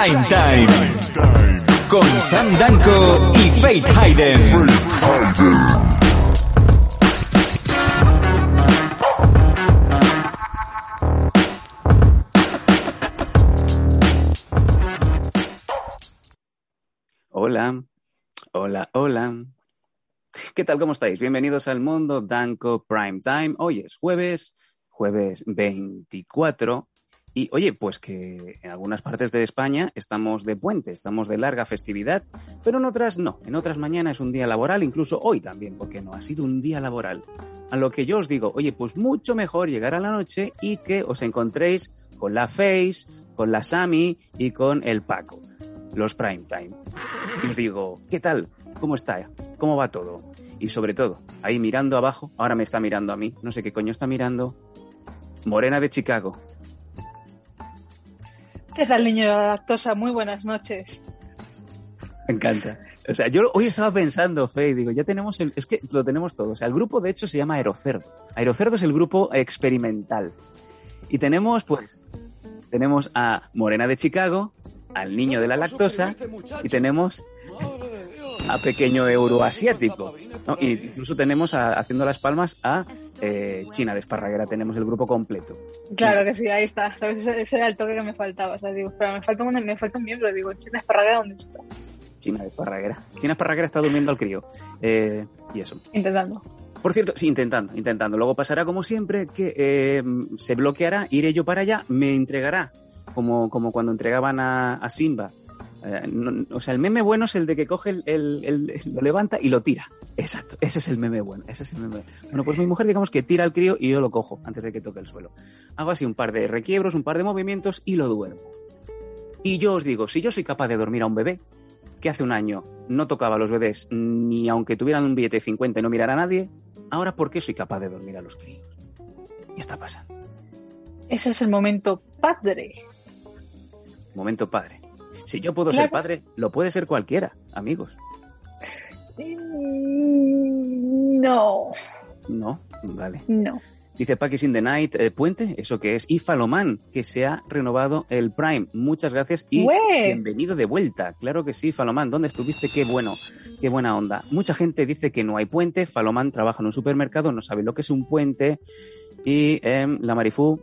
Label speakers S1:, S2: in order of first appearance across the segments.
S1: Prime Time. Con Sam Danco y Faith Hayden.
S2: Hola, hola, hola. ¿Qué tal? ¿Cómo estáis? Bienvenidos al Mundo Danco Prime Time. Hoy es jueves, jueves 24. Y oye, pues que en algunas partes de España estamos de puente, estamos de larga festividad, pero en otras no. En otras mañana es un día laboral, incluso hoy también, porque no ha sido un día laboral. A lo que yo os digo, oye, pues mucho mejor llegar a la noche y que os encontréis con la Face, con la Sami y con el Paco, los Prime Time. Y os digo, ¿qué tal? ¿Cómo está? ¿Cómo va todo? Y sobre todo, ahí mirando abajo, ahora me está mirando a mí, no sé qué coño está mirando, Morena de Chicago.
S3: ¿Qué tal, niño de la lactosa? Muy buenas noches.
S2: Me encanta. O sea, yo hoy estaba pensando, Fe, y digo, ya tenemos el. Es que lo tenemos todo. O sea, el grupo de hecho se llama Aerocerdo. Aerocerdo es el grupo experimental. Y tenemos, pues, tenemos a Morena de Chicago, al niño de la lactosa, y tenemos a pequeño euroasiático. ¿no? Y incluso tenemos a- haciendo las palmas a eh, China de Esparraguera. Tenemos el grupo completo.
S3: Claro que sí, ahí está. ¿sabes? Ese, era el toque que me faltaba. O sea, digo, espera, me falta un, me falta un miembro. Digo, China Esparraguera, ¿dónde está?
S2: China de Esparraguera. China Esparraguera está durmiendo al crío. Eh, y eso.
S3: Intentando.
S2: Por cierto, sí, intentando, intentando. Luego pasará como siempre que eh, se bloqueará, iré yo para allá, me entregará, como, como cuando entregaban a, a Simba. Eh, no- o sea, el meme bueno es el de que coge el, el- el- lo levanta y lo tira. Exacto, ese es el meme bueno, ese es el meme. Bueno, pues mi mujer digamos que tira al crío y yo lo cojo antes de que toque el suelo. Hago así un par de requiebros, un par de movimientos y lo duermo. Y yo os digo, si yo soy capaz de dormir a un bebé, que hace un año no tocaba a los bebés ni aunque tuvieran un billete de 50 y no mirara a nadie, ahora ¿por qué soy capaz de dormir a los críos? ¿Qué está pasando?
S3: Ese es el momento padre.
S2: Momento padre. Si yo puedo ser padre, lo puede ser cualquiera, amigos.
S3: Mm, No,
S2: No, vale.
S3: no.
S2: Dice Packers in the Night, eh, Puente, ¿eso que es? Y Faloman, que se ha renovado el Prime. Muchas gracias y
S3: ¡Ué!
S2: bienvenido de vuelta. Claro que sí, Faloman, ¿dónde estuviste? Qué bueno, qué buena onda. Mucha gente dice que no hay puente. Faloman trabaja en un supermercado, no sabe lo que es un puente. Y em, la Marifú,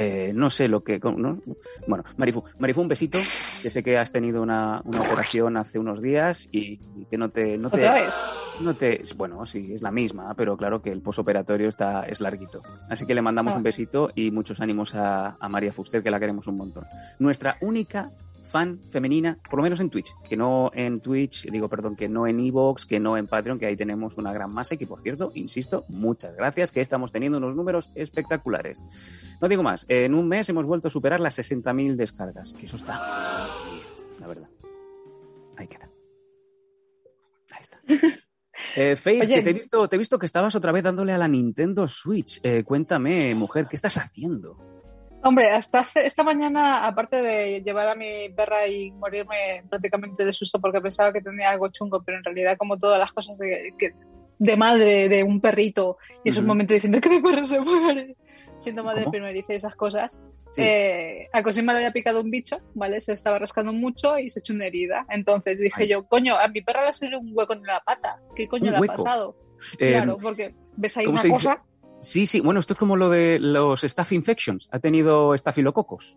S2: eh, no sé lo que... ¿no? Bueno, Marifú, Marifú, un besito. Que sé que has tenido una, una operación hace unos días y, y que no te... No te
S3: ¿Otra vez?
S2: no te, bueno, sí, es la misma, pero claro que el posoperatorio está, es larguito. Así que le mandamos
S3: Ah.
S2: un besito y muchos ánimos a, a María Fuster, que la queremos un montón. Nuestra única fan femenina, por lo menos en Twitch, que no en Twitch, digo, perdón, que no en Evox, que no en Patreon, que ahí tenemos una gran masa y que, por cierto, insisto, muchas gracias, que estamos teniendo unos números espectaculares. No digo más, en un mes hemos vuelto a superar las 60.000 descargas, que eso está bien, la verdad. Ahí queda. Ahí está. Eh, Faith,
S3: Oye.
S2: que te he, visto, te he visto que estabas otra vez dándole a la Nintendo Switch. Eh, cuéntame, mujer, ¿qué estás haciendo?
S3: Hombre, hasta hace- esta mañana, aparte de llevar a mi perra y morirme prácticamente de susto porque pensaba que tenía algo chungo, pero en realidad como todas las cosas de, que- de madre, de un perrito, y esos
S2: Ujú.
S3: momentos diciendo que mi perro se muere, siendo madre
S2: ¿Cómo?
S3: primeriza y esas cosas,
S2: Sí.
S3: eh, a Cosima le había picado un bicho, ¿vale? Se estaba rascando mucho y se echó una herida. Entonces dije
S2: Ay.
S3: yo, coño, a mi perra le ha salido un hueco en la pata. ¿Qué coño
S2: ¿Un
S3: le ha
S2: hueco?
S3: pasado?
S2: Eh,
S3: claro, porque ves ahí
S2: ¿cómo
S3: una
S2: se dice? Sí, sí, bueno, esto es como lo de los staph infections. Ha tenido estafilococos.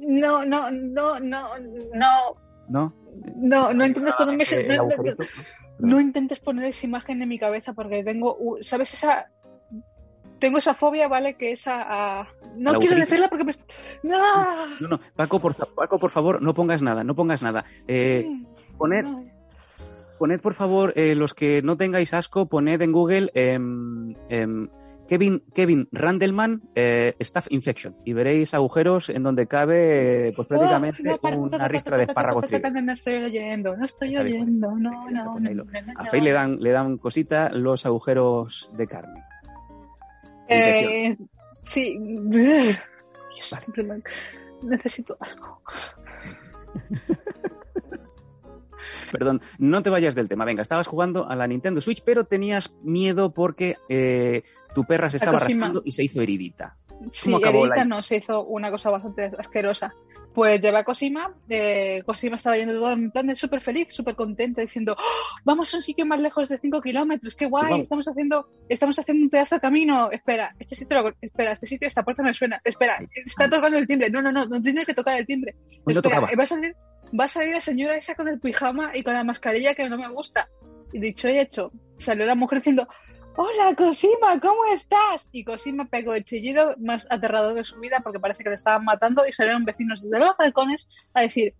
S3: No, no, no, no, no,
S2: ¿No?
S3: no, no intentes ponerme ese-
S2: el
S3: no, intentes poner esa imagen en mi cabeza porque tengo, ¿sabes esa? Tengo esa fobia, ¿vale? Que esa... ah, no
S2: ¿El
S3: quiero decirla porque me... ¡No!
S2: No, no, Paco, por, Paco, por favor, no pongas nada, no pongas nada. Eh, poner, poned por favor, eh, los que no tengáis asco, poned en Google em, Kevin, Kevin Randleman eh, Staff Infection y veréis agujeros en donde cabe pues prácticamente
S3: Oh, no, para,
S2: una ristra de espárragos.
S3: No estoy oyendo, no estoy oyendo, no,
S2: A Fey le dan, le dan cosita los agujeros de carne.
S3: Eh, sí. Necesito algo.
S2: Perdón, no te vayas del tema. Venga, estabas jugando a la Nintendo Switch, pero tenías miedo porque eh, tu perra se estaba
S3: Cosima.
S2: rascando y se hizo heridita.
S3: Sí,
S2: historia?
S3: no, se hizo una cosa bastante asquerosa. Pues llevé a Cosima, eh, Cosima estaba yendo todo en plan de súper feliz, súper contenta, diciendo, "Oh, vamos a un sitio más lejos de 5 kilómetros, qué guay,
S2: Vamos.
S3: estamos haciendo, estamos haciendo un pedazo de camino, espera, este sitio, lo- espera, este sitio, esta puerta me suena, espera, está tocando el timbre, no, no, no, no tiene que tocar el timbre,
S2: no
S3: espera,
S2: tocaba.
S3: eh, va a salir, va a salir la señora esa con el pijama y con la mascarilla que no me gusta. Y dicho y hecho, salió la mujer diciendo, Hola Cosima, ¿cómo estás? Y Cosima pegó el chillido más aterrador de su vida porque parece que le estaban matando y salieron vecinos desde los balcones a decir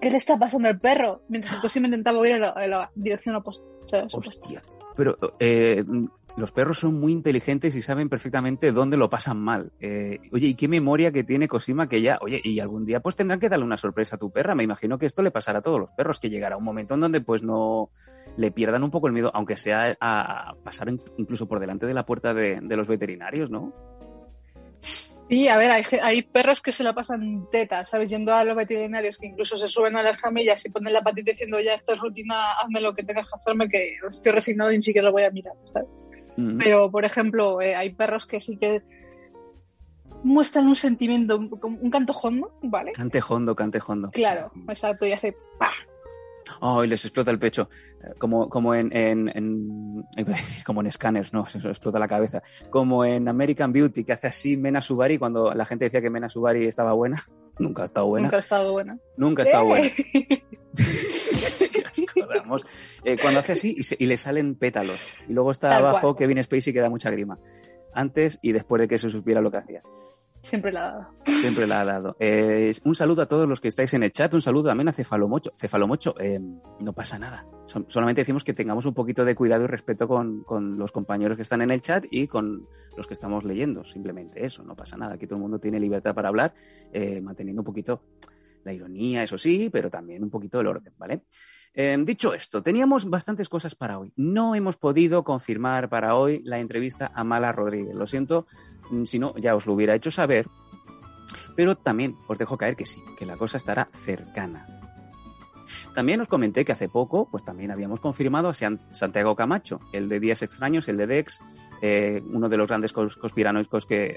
S3: ¿Qué le está pasando al perro? Mientras que Cosima intentaba ir a la, a la dirección opuesta.
S2: Hostia. Pero eh, los perros son muy inteligentes y saben perfectamente dónde lo pasan mal. Eh, oye, y qué memoria que tiene Cosima que ya, oye, y algún día pues tendrán que darle una sorpresa a tu perra. Me imagino que esto le pasará a todos los perros, que llegará un momento en donde pues no le pierdan un poco el miedo, aunque sea a, pasar in- incluso por delante de la puerta de, los veterinarios, ¿no?
S3: Sí, a ver, hay, hay perros que se la pasan tetas, ¿sabes? Yendo a los veterinarios que incluso se suben a las camillas y ponen la patita diciendo ya esto es rutina, hazme lo que tengas que hacerme que estoy resignado y ni siquiera lo voy a mirar, ¿sabes?
S2: Mm.
S3: Pero, por ejemplo, eh, hay perros que sí que muestran un sentimiento, un, un canto hondo, ¿vale?
S2: Cante hondo, cante hondo.
S3: Claro, exacto, y hace ¡pah!
S2: Oh, y les explota el pecho. Eh, Como, como en, en, en- como en Scanners, no, se se explota la cabeza. Como en American Beauty, que hace así Mena Subari cuando la gente decía que Mena Subari estaba buena. Nunca ha estado buena.
S3: Nunca ha estado buena.
S2: Nunca ha estado buena.
S3: ¡Eh!
S2: Eh, cuando hace así y, se- y le salen pétalos. Y luego está
S3: Tal
S2: abajo
S3: cual.
S2: Kevin Spacey que da mucha grima. Antes y después de que se supiera lo que hacía.
S3: Siempre la ha dado.
S2: Siempre la ha dado. Eh, un saludo a todos los que estáis en el chat, un saludo también a Cefalomocho. Cefalomocho, eh, no pasa nada. Son- solamente decimos que tengamos un poquito de cuidado y respeto con, con los compañeros que están en el chat y con los que estamos leyendo. Simplemente eso, no pasa nada. Aquí todo el mundo tiene libertad para hablar, eh, manteniendo un poquito la ironía, eso sí, pero también un poquito el orden, ¿vale? Eh, dicho esto, teníamos bastantes cosas para hoy. No hemos podido confirmar para hoy la entrevista a Mala Rodríguez. Lo siento, mm, si no, ya os lo hubiera hecho saber. Pero también os dejo caer que sí, que la cosa estará cercana. También os comenté que hace poco, pues también habíamos confirmado a San- Santiago Camacho, el de Días Extraños, el de Dex, eh, uno de los grandes cos- conspiranoicos que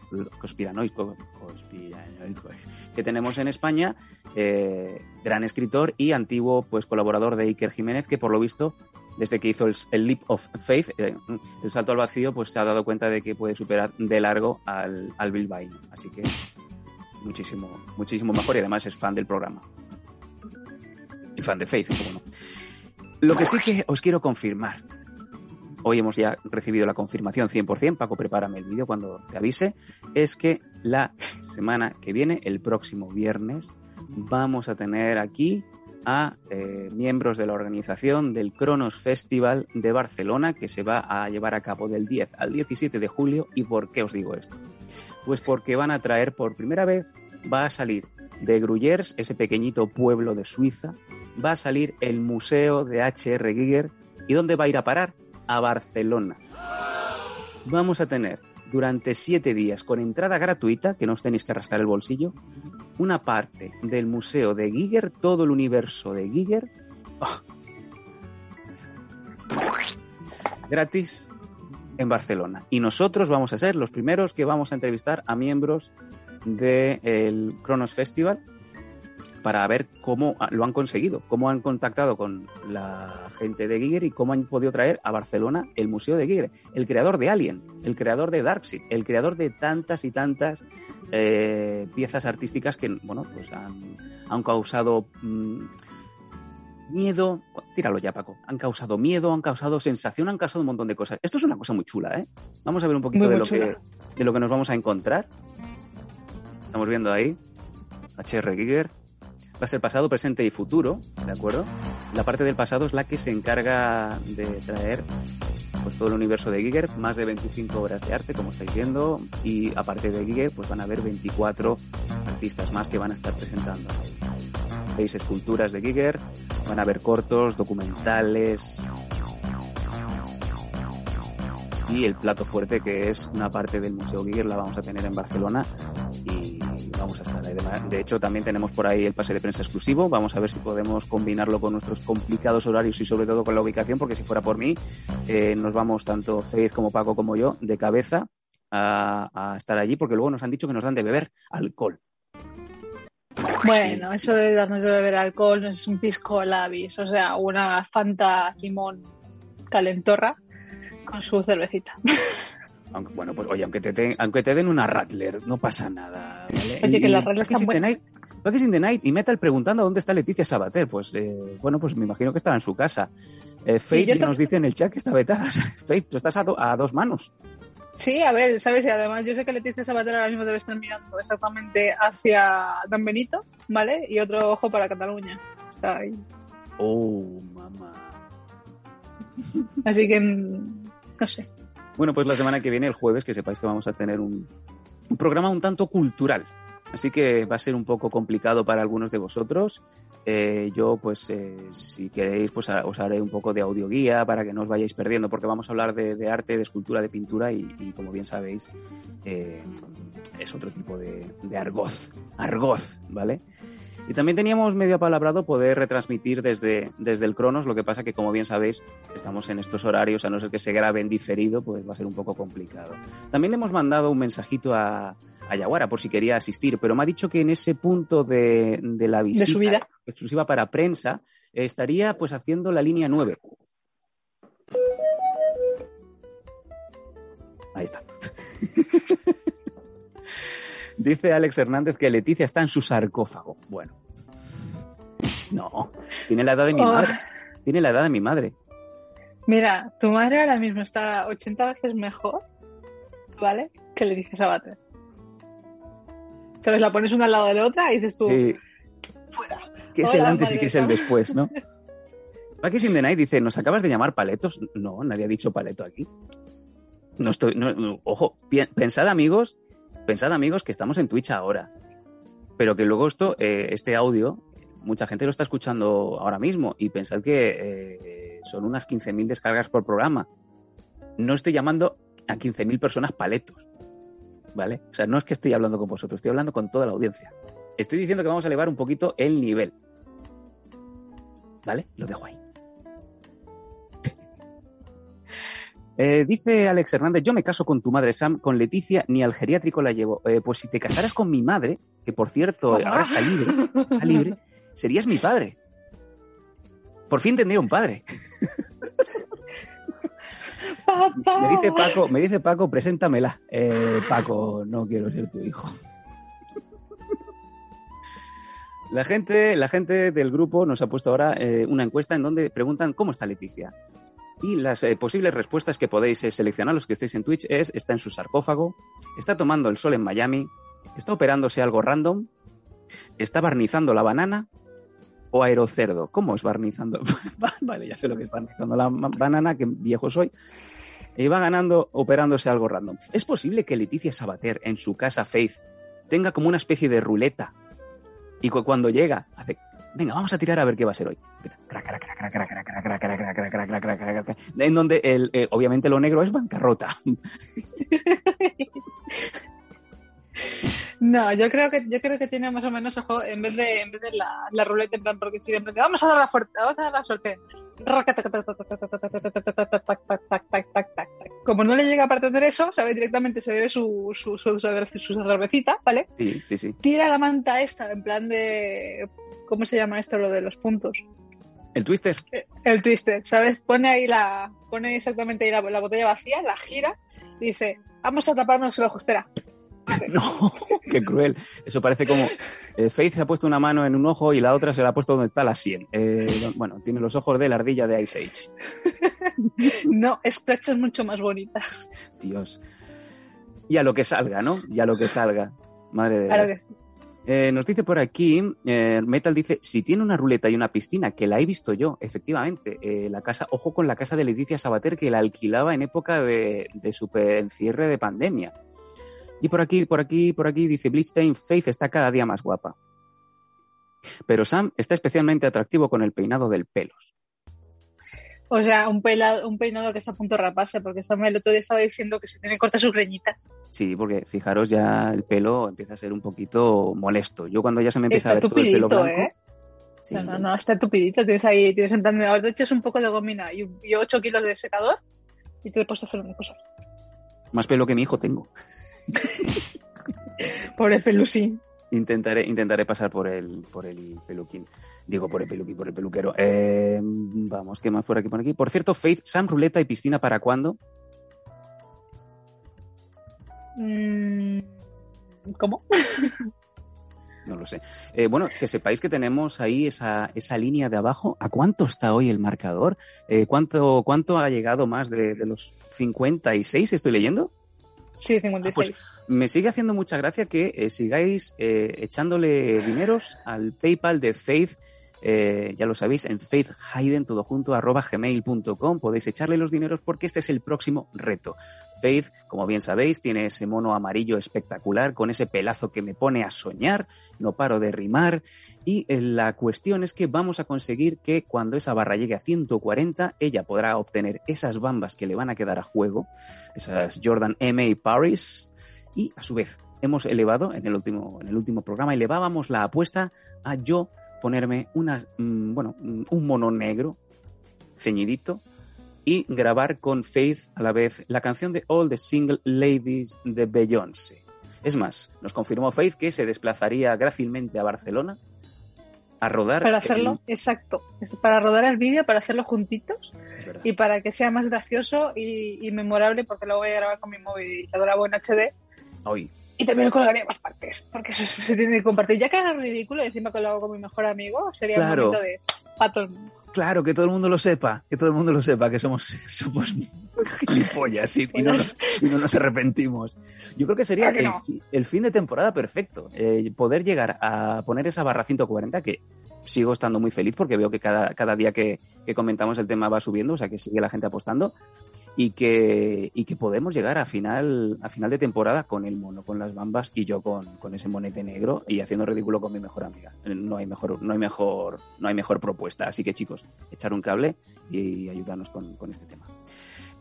S2: que tenemos en España, eh, gran escritor y antiguo pues colaborador de Iker Jiménez, que por lo visto desde que hizo el, Leap of Faith, eh, el salto al vacío, pues se ha dado cuenta de que puede superar de largo al, al bilbaíno. Así que muchísimo, muchísimo mejor y además es fan del programa. Y fan de Faith, como no. Lo que sí que os quiero confirmar. Hoy hemos ya recibido la confirmación 100%, Paco, prepárame el vídeo cuando te avise, es que la semana que viene, el próximo viernes, vamos a tener aquí a eh, miembros de la organización del Cronos Festival de Barcelona que se va a llevar a cabo del 10 al 17 de julio. ¿Y por qué os digo esto? Pues porque van a traer por primera vez, va a salir de Gruyères, ese pequeñito pueblo de Suiza, va a salir el Museo de H.R. Giger. ¿Y dónde va a ir a parar? A Barcelona. Vamos a tener durante siete días con entrada gratuita, que no os tenéis que rascar el bolsillo, una parte del museo de Giger, todo el universo de Giger, ¡oh! gratis en Barcelona. Y nosotros vamos a ser los primeros que vamos a entrevistar a miembros del Cronos Festival para ver cómo lo han conseguido, cómo han contactado con la gente de Giger y cómo han podido traer a Barcelona el Museo de Giger, el creador de Alien, el creador de Darkseid, el creador de tantas y tantas eh, piezas artísticas que, bueno, pues han, han causado mmm, miedo, tíralo ya Paco, han causado miedo, han causado sensación, han causado un montón de cosas. Esto es una cosa muy chula, ¿eh? Vamos a ver un poquito
S3: Muy,
S2: de
S3: muy
S2: lo,
S3: chula.
S2: que, de lo que nos vamos a encontrar. Estamos viendo ahí, HR Giger, Va a ser pasado, presente y futuro, ¿de acuerdo? La parte del pasado es la que se encarga de traer pues todo el universo de Giger, más de 25 obras de arte, como estáis viendo, y aparte de Giger, pues van a haber 24 artistas más que van a estar presentando. Veis esculturas de Giger, van a haber cortos, documentales, y el plato fuerte que es una parte del Museo Giger la vamos a tener en Barcelona vamos a estar ahí. De hecho, también tenemos por ahí el pase de prensa exclusivo. Vamos a ver si podemos combinarlo con nuestros complicados horarios y sobre todo con la ubicación, porque si fuera por mí, eh, nos vamos tanto Faith como Paco como yo de cabeza a, estar allí, porque luego nos han dicho que nos dan de beber alcohol.
S3: Bueno, eso de darnos de beber alcohol es un pisco labis, o sea, una Fanta limón calentorra con su cervecita.
S2: Aunque, bueno, pues oye, aunque te, den, aunque te den una Rattler, no pasa nada. ¿vale?
S3: Oye, que las Rattler están buenas.
S2: Is in the Night y Metal preguntando dónde está Leticia Sabater. Pues eh, bueno, pues me imagino que estará en su casa. Eh,
S3: tam-
S2: nos dice en el chat que está vetada. Faith, tú estás a, do- a dos manos.
S3: Sí, a ver, ¿sabes? Y además yo sé que Leticia Sabater ahora mismo debe estar mirando exactamente hacia Dan Benito, ¿vale? Y otro ojo para Cataluña. Está ahí.
S2: Oh, mamá.
S3: Así que, no sé.
S2: Bueno, pues la semana que viene, el jueves, que sepáis que vamos a tener un, programa un tanto cultural. Así que va a ser un poco complicado para algunos de vosotros. Eh, yo, pues, eh, si queréis, pues os haré un poco de audioguía para que no os vayáis perdiendo, porque vamos a hablar de, arte, de escultura, de pintura y, y, como bien sabéis, eh, es otro tipo de, de argoz. Argoz, ¿vale? Y también teníamos medio apalabrado poder retransmitir desde, desde el Cronos, lo que pasa que, como bien sabéis, estamos en estos horarios, a no ser que se grabe en diferido, pues va a ser un poco complicado. También le hemos mandado un mensajito a, a Yaguara por si quería asistir, pero me ha dicho que en ese punto de, de la visita
S3: su vida.
S2: exclusiva para prensa eh, estaría pues haciendo la línea 9. Ahí está. Dice Alex Hernández que Leticia está en su sarcófago. Bueno. No, tiene la edad de mi
S3: Oh.
S2: madre. Tiene la edad de mi madre.
S3: Mira, tu madre ahora mismo está 80 veces mejor, ¿vale? Que Leticia Sabater. ¿Sabes? La pones una al lado de la otra y dices tú,
S2: Sí,
S3: fuera.
S2: que es el antes y que es el después, ¿no? Is in the Night dice, ¿nos acabas de llamar paletos? No, nadie ha dicho paleto aquí. No estoy, no, no, ojo, pensad amigos, pensad amigos que estamos en Twitch ahora, pero que luego esto, eh, este audio, mucha gente lo está escuchando ahora mismo y pensad que eh, son unas 15.000 descargas por programa. No estoy llamando a 15.000 personas paletos, ¿vale? O sea, no es que estoy hablando con vosotros, estoy hablando con toda la audiencia. Estoy diciendo que vamos a elevar un poquito el nivel. ¿Vale? Lo dejo ahí. Eh, dice Alex Hernández, yo me caso con tu madre Sam, con Leticia ni al geriátrico la llevo. Eh, pues si te casaras con mi madre, que por cierto
S3: ¿Cómo?
S2: ahora está libre, está libre, serías mi padre. Por fin tendría un padre. Me dice Paco, me dice Paco, preséntamela. Eh, Paco, no quiero ser tu hijo. La gente, la gente del grupo nos ha puesto ahora eh, una encuesta en donde preguntan cómo está Leticia. Y las eh, posibles respuestas que podéis eh, seleccionar, los que estéis en Twitch, es está en su sarcófago, está tomando el sol en Miami, está operándose algo random, está barnizando la banana o aerocerdo. ¿Cómo es barnizando? vale, ya sé lo que es barnizando la banana, que viejo soy. Y va ganando operándose algo random. ¿Es posible que Leticia Sabater en su casa Faith tenga como una especie de ruleta y cu- cuando llega hace venga, vamos a tirar a ver qué va a ser hoy. En donde el, eh, obviamente lo negro es bancarrota.
S3: No, yo creo que yo creo que tiene más o menos ojo, en vez de en vez de la, ruleta en plan porque si de vamos a dar la fuerza, vamos a dar la suerte. Como no le llega a pertenecer eso, sabe directamente se bebe su su, su, su, cervecita, ¿vale?
S2: sí sí sí
S3: Tira la manta esta en plan de ¿cómo se llama esto lo de los puntos?
S2: el twister
S3: El twister, ¿sabes? Pone ahí la pone exactamente ahí la, la botella vacía, la gira y dice, "Vamos a taparnos el ojo, espera."
S2: no qué cruel eso parece como eh, Faith se ha puesto una mano en un ojo y la otra se la ha puesto donde está la sien Eh, bueno tiene los ojos de la ardilla de Ice Age
S3: No, Scratch es mucho más bonita.
S2: Dios y a lo que salga no y a lo que salga madre de
S3: Claro
S2: Dios.
S3: que.
S2: Eh, nos dice por aquí, eh, Metal dice, si tiene una ruleta y una piscina, que la he visto yo, efectivamente. La casa, ojo con la casa de Leticia Sabater, que la alquilaba en época de, de super encierre de pandemia. Y por aquí, por aquí, por aquí dice Blitzstein, Faith está cada día más guapa. Pero Sam está especialmente atractivo con el peinado del pelos.
S3: O sea, un, pelado, un peinado que está a punto de raparse, porque Sam el otro día estaba diciendo que se tiene cortas sus greñitas.
S2: Sí, porque fijaros ya el pelo empieza a ser un poquito molesto. Yo cuando ya se me empieza
S3: Está
S2: a ver todo el pelo blanco...
S3: ¿eh?
S2: sí,
S3: No, no, no, está tupidito. Tienes ahí, tienes en plan de, echas un poco de gomina y, y 8 kilos de secador y te puedes hacer una cosa.
S2: Más pelo que mi hijo tengo.
S3: Pobre pelusín.
S2: Intentaré, intentaré pasar por el, por el peluquín. Digo, por el peluquín, por el peluquero. Eh, vamos, ¿qué más por aquí, por aquí? Por cierto, Faith, Sam, ruleta y piscina para cuándo?
S3: Mm, ¿Cómo?
S2: No lo sé. Eh, bueno, que sepáis que tenemos ahí esa, esa línea de abajo. ¿A cuánto está hoy el marcador? Eh, ¿cuánto, ¿Cuánto ha llegado más de, de los 56? ¿Estoy leyendo?
S3: Sí, 56.
S2: pues, Me sigue haciendo mucha gracia que eh, sigáis eh, echándole dineros al PayPal de Faith. eh, ya lo sabéis, en Faith Hayden, todo junto, arroba gmail.com. Podéis echarle los dineros porque este es el próximo reto. Faith, como bien sabéis, tiene ese mono amarillo espectacular con ese pelazo que me pone a soñar, no paro de rimar. Y eh, la cuestión es que vamos a conseguir que cuando esa barra llegue a 140, ella podrá obtener esas bambas que le van a quedar a juego, esas Jordan M.A. Paris, y a su vez hemos elevado en el último, en el último programa, elevábamos la apuesta a yo ponerme una, mm, bueno, mm, un mono negro ceñidito y grabar con Faith a la vez la canción de All the Single Ladies de Beyoncé. Es más, nos confirmó Faith que se desplazaría grácilmente a Barcelona a rodar.
S3: Para hacerlo, exacto. Es para rodar el vídeo, para hacerlo juntitos
S2: el-
S3: y para que sea más gracioso y, y memorable, porque lo voy a grabar con mi móvil y lo grabo en HD.
S2: Hoy.
S3: Y también lo colgaría en más partes, porque eso se tiene que compartir. Ya que haga ridículo y encima que lo hago con mi mejor amigo, sería
S2: Claro.
S3: un momento de para todo el mundo.
S2: Claro, que todo el mundo lo sepa, que todo el mundo lo sepa, que somos, somos gilipollas y, y no nos, y no nos arrepentimos. Yo creo que sería el fin de temporada perfecto. eh, poder llegar a poner esa barra 140, que sigo estando muy feliz porque veo que cada, cada día que, que comentamos el tema va subiendo, o sea que sigue la gente apostando. Y que, y que podemos llegar a final, a final de temporada con el mono, con las bambas y yo con, con ese monete negro y haciendo ridículo con mi mejor amiga. No hay mejor, no hay mejor, no hay mejor propuesta. Así que chicos, echar un cable y ayudarnos con, con este tema.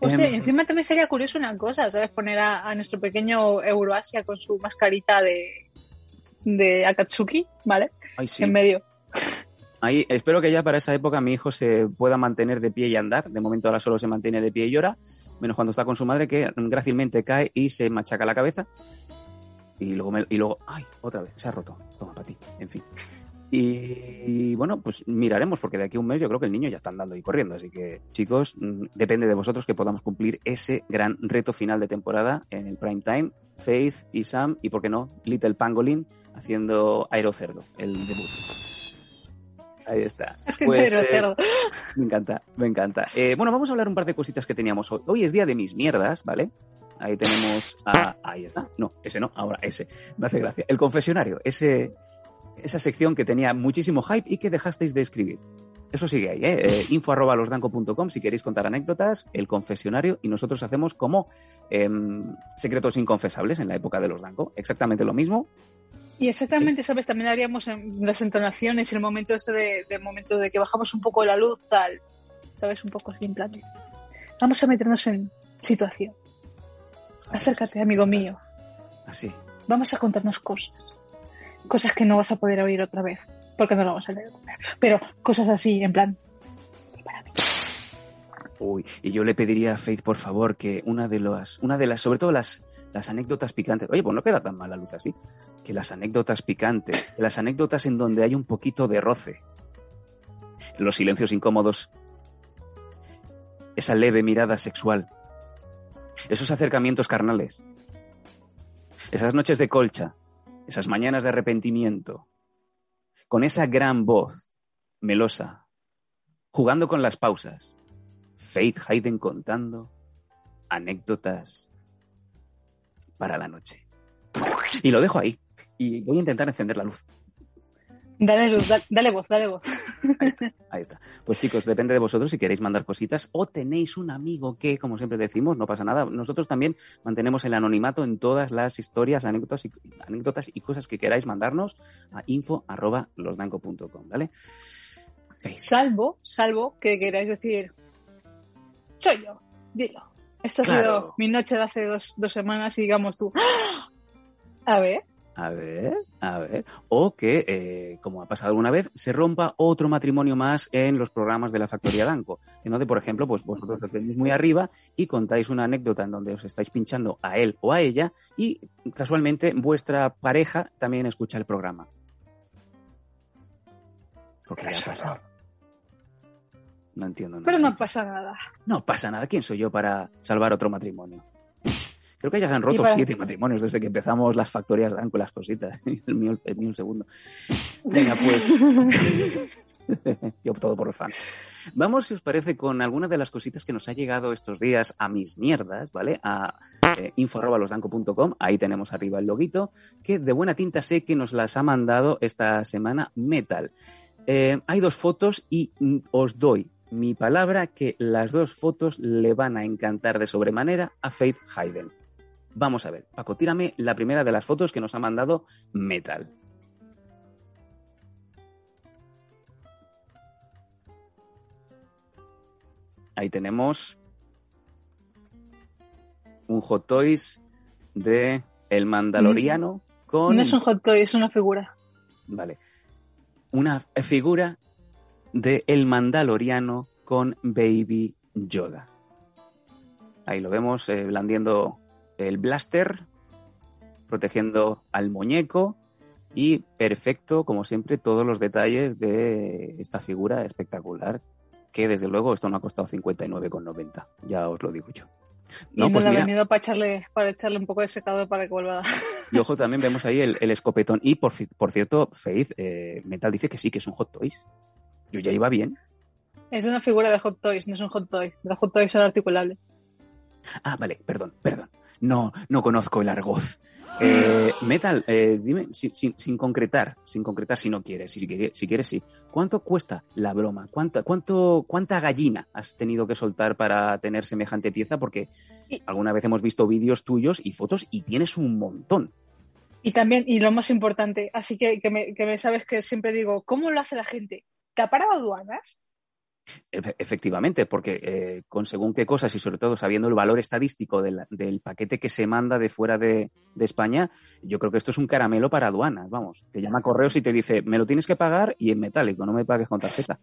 S3: Hostia,
S2: Em,
S3: encima también sería curioso una cosa, ¿sabes? Poner a, a nuestro pequeño Euroasia con su mascarita de, de Akatsuki, ¿vale?
S2: ay, sí.
S3: En medio.
S2: Ahí, espero que ya para esa época mi hijo se pueda mantener de pie y andar. De momento ahora solo se mantiene de pie y llora, menos cuando está con su madre que grácilmente cae y se machaca la cabeza. Y luego, me- y luego, ay, otra vez, se ha roto. Toma para ti, en fin. Y, bueno, pues miraremos, porque de aquí a un mes yo creo que el niño ya está andando y corriendo. Así que, chicos, mm, depende de vosotros que podamos cumplir ese gran reto final de temporada en el prime time. Faith y Sam, y por qué no, Little Pangolin haciendo Aerocerdo, el debut. Ahí está. Pues, eh, me encanta, me encanta. Eh, bueno, vamos a hablar un par de cositas que teníamos hoy. Hoy es día de mis mierdas, ¿vale? Ahí tenemos a... Ahí está. No, ese no, ahora ese. Me hace gracia. El confesionario, ese, esa sección que tenía muchísimo hype y que dejasteis de escribir. Eso sigue ahí, ¿eh? eh info arroba losdanco.com si queréis contar anécdotas, el confesionario y nosotros hacemos como em, secretos inconfesables en la época de los Danco. Exactamente lo mismo.
S3: Y exactamente, ¿sabes? También haríamos en las entonaciones, el momento este de, de momento de que bajamos un poco la luz, tal. ¿Sabes? Un poco así en plan Vamos a meternos en situación. Acércate, amigo mío.
S2: Así.
S3: Vamos a contarnos cosas. Cosas que no vas a poder oír otra vez, porque no lo vas a leer. Pero cosas así, en plan.
S2: Uy, y yo le pediría a Faith, por favor, que una de las, una de las, sobre todo las, las anécdotas picantes, oye, pues no queda tan mal la luz así, que las anécdotas picantes, que las anécdotas en donde hay un poquito de roce, los silencios incómodos, esa leve mirada sexual, esos acercamientos carnales, esas noches de colcha, esas mañanas de arrepentimiento, con esa gran voz melosa, jugando con las pausas, Faith Hayden contando anécdotas para la noche. Y lo dejo ahí. Y voy a intentar encender la luz.
S3: Dale luz, dale, dale voz, dale voz.
S2: Ahí está, ahí está. Pues chicos, depende de vosotros si queréis mandar cositas o tenéis un amigo que, como siempre decimos, no pasa nada. Nosotros también mantenemos el anonimato en todas las historias, anécdotas y, anécdotas y cosas que queráis mandarnos a info.losdanco.com, ¿vale?
S3: Salvo, salvo que queráis decir, soy yo, dilo. Esto ha sido mi noche de hace dos, dos semanas y digamos tú, ¡Ah! a ver,
S2: A ver, a ver. O que, eh, como ha pasado alguna vez, se rompa otro matrimonio más en los programas de la Factoría Danco. En donde, por ejemplo, pues vosotros os venís muy arriba y contáis una anécdota en donde os estáis pinchando a él o a ella y casualmente vuestra pareja también escucha el programa. Porque ya ha pasado. No entiendo nada.
S3: pero no pasa nada.
S2: No pasa nada. ¿Quién soy yo para salvar otro matrimonio? Creo que ya se han roto
S3: para-
S2: siete matrimonios desde que empezamos las factorías dan con las cositas. El mío, el mío el segundo. Venga, pues. yo todo por los fans. Vamos, si os parece, con alguna de las cositas que nos ha llegado estos días a mis mierdas, ¿vale? A eh, info.losdanco.com. Ahí tenemos arriba el loguito, que de buena tinta sé que nos las ha mandado esta semana Metal. Eh, hay dos fotos y mm, os doy mi palabra que las dos fotos le van a encantar de sobremanera a Faith Hayden. Vamos a ver, Paco, tírame la primera de las fotos que nos ha mandado Metal. Ahí tenemos un Hot Toys de El Mandaloriano con...
S3: No es un hot toy, es una figura.
S2: Vale. Una figura de El Mandaloriano con Baby Yoda. Ahí lo vemos eh, blandiendo el blaster, protegiendo al muñeco y perfecto, como siempre, todos los detalles de esta figura espectacular, que desde luego esto no ha costado 59,90, ya os lo digo yo.
S3: y
S2: No,
S3: no
S2: pues mira,
S3: venido para echarle, para echarle un poco de secador para que vuelva a...
S2: y ojo, también vemos ahí el, el escopetón. Y por, por cierto, Faith, eh, Metal dice que sí, que es un Hot Toys. Yo ya iba bien.
S3: Es una figura de hot toys, no es un hot toy. Los hot toys son articulables.
S2: Ah, vale, perdón, perdón. No, no conozco el argoz. Eh, Metal, eh, dime, sin, sin- sin concretar, sin concretar si no quieres, si, quieres- si quieres sí. ¿Cuánto cuesta la broma? ¿Cuánta, cuánto, ¿Cuánta gallina has tenido que soltar para tener semejante pieza? Porque alguna vez hemos visto vídeos tuyos y fotos y tienes un montón.
S3: Y también, y lo más importante, así que, que, me, que me sabes que siempre digo, ¿cómo lo hace la gente? ¿Tapar aduanas?
S2: Efe- Efectivamente, porque eh, con según qué cosas y sobre todo sabiendo el valor estadístico del, del paquete que se manda de fuera de, de España, yo creo que esto es un caramelo para aduanas, vamos. Te llama correos y te dice, me lo tienes que pagar y en metálico, no me pagues con tarjeta.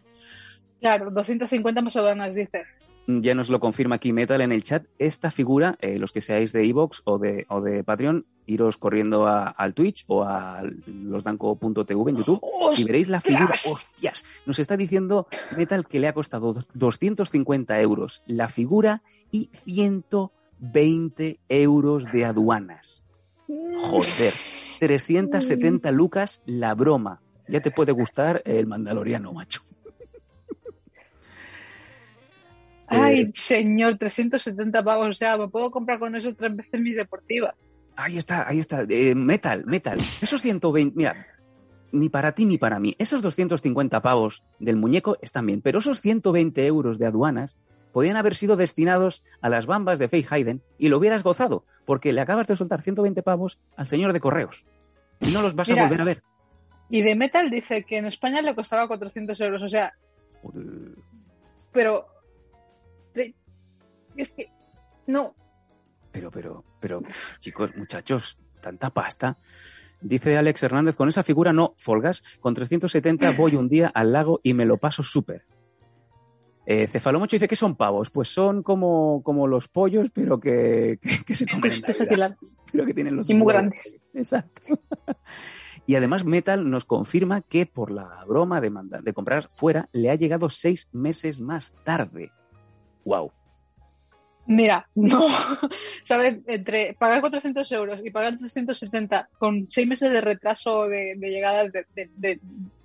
S3: Claro, 250 más aduanas, dice.
S2: Ya nos lo confirma aquí Metal en el chat. Esta figura, eh, los que seáis de Evox o de, o de Patreon, iros corriendo a- al Twitch o a losdanco.tv en YouTube y veréis la figura. ¡Hostias! Nos está diciendo Metal que le ha costado dos- 250 euros la figura y 120 euros de aduanas. Joder, 370 lucas la broma. Ya te puede gustar el mandaloriano, macho.
S3: Ay,
S2: Eh,
S3: señor, 370 pavos. O sea, me puedo comprar con eso tres veces mi deportiva.
S2: Ahí está, ahí está. Eh, metal, metal. Esos 120, mira, ni para ti ni para mí. Esos 250 pavos del muñeco están bien, pero esos 120 euros de aduanas podían haber sido destinados a las bambas de Faye Hayden y lo hubieras gozado, porque le acabas de soltar 120 pavos al señor de correos. Y no los vas
S3: Mira.
S2: a volver a ver.
S3: Y de Metal dice que en España le costaba 400 euros. O sea, pero... Es que... No.
S2: Pero, pero, pero, chicos, muchachos, tanta pasta. Dice Alex Hernández, con esa figura no, Folgas, con 370 voy un día al lago y me lo paso súper. Eh, Cefalomocho dice que son pavos, pues son como, como los pollos, pero que, que, que se comen en pero que tienen los
S3: Y muy grandes.
S2: Exacto. Y además Metal nos confirma que por la broma de, mandar, de comprar fuera le ha llegado seis meses más tarde. Wow.
S3: Mira, no. ¿Sabes? Entre pagar 400 euros y pagar 370 con seis meses de retraso de, de llegada de- de- de-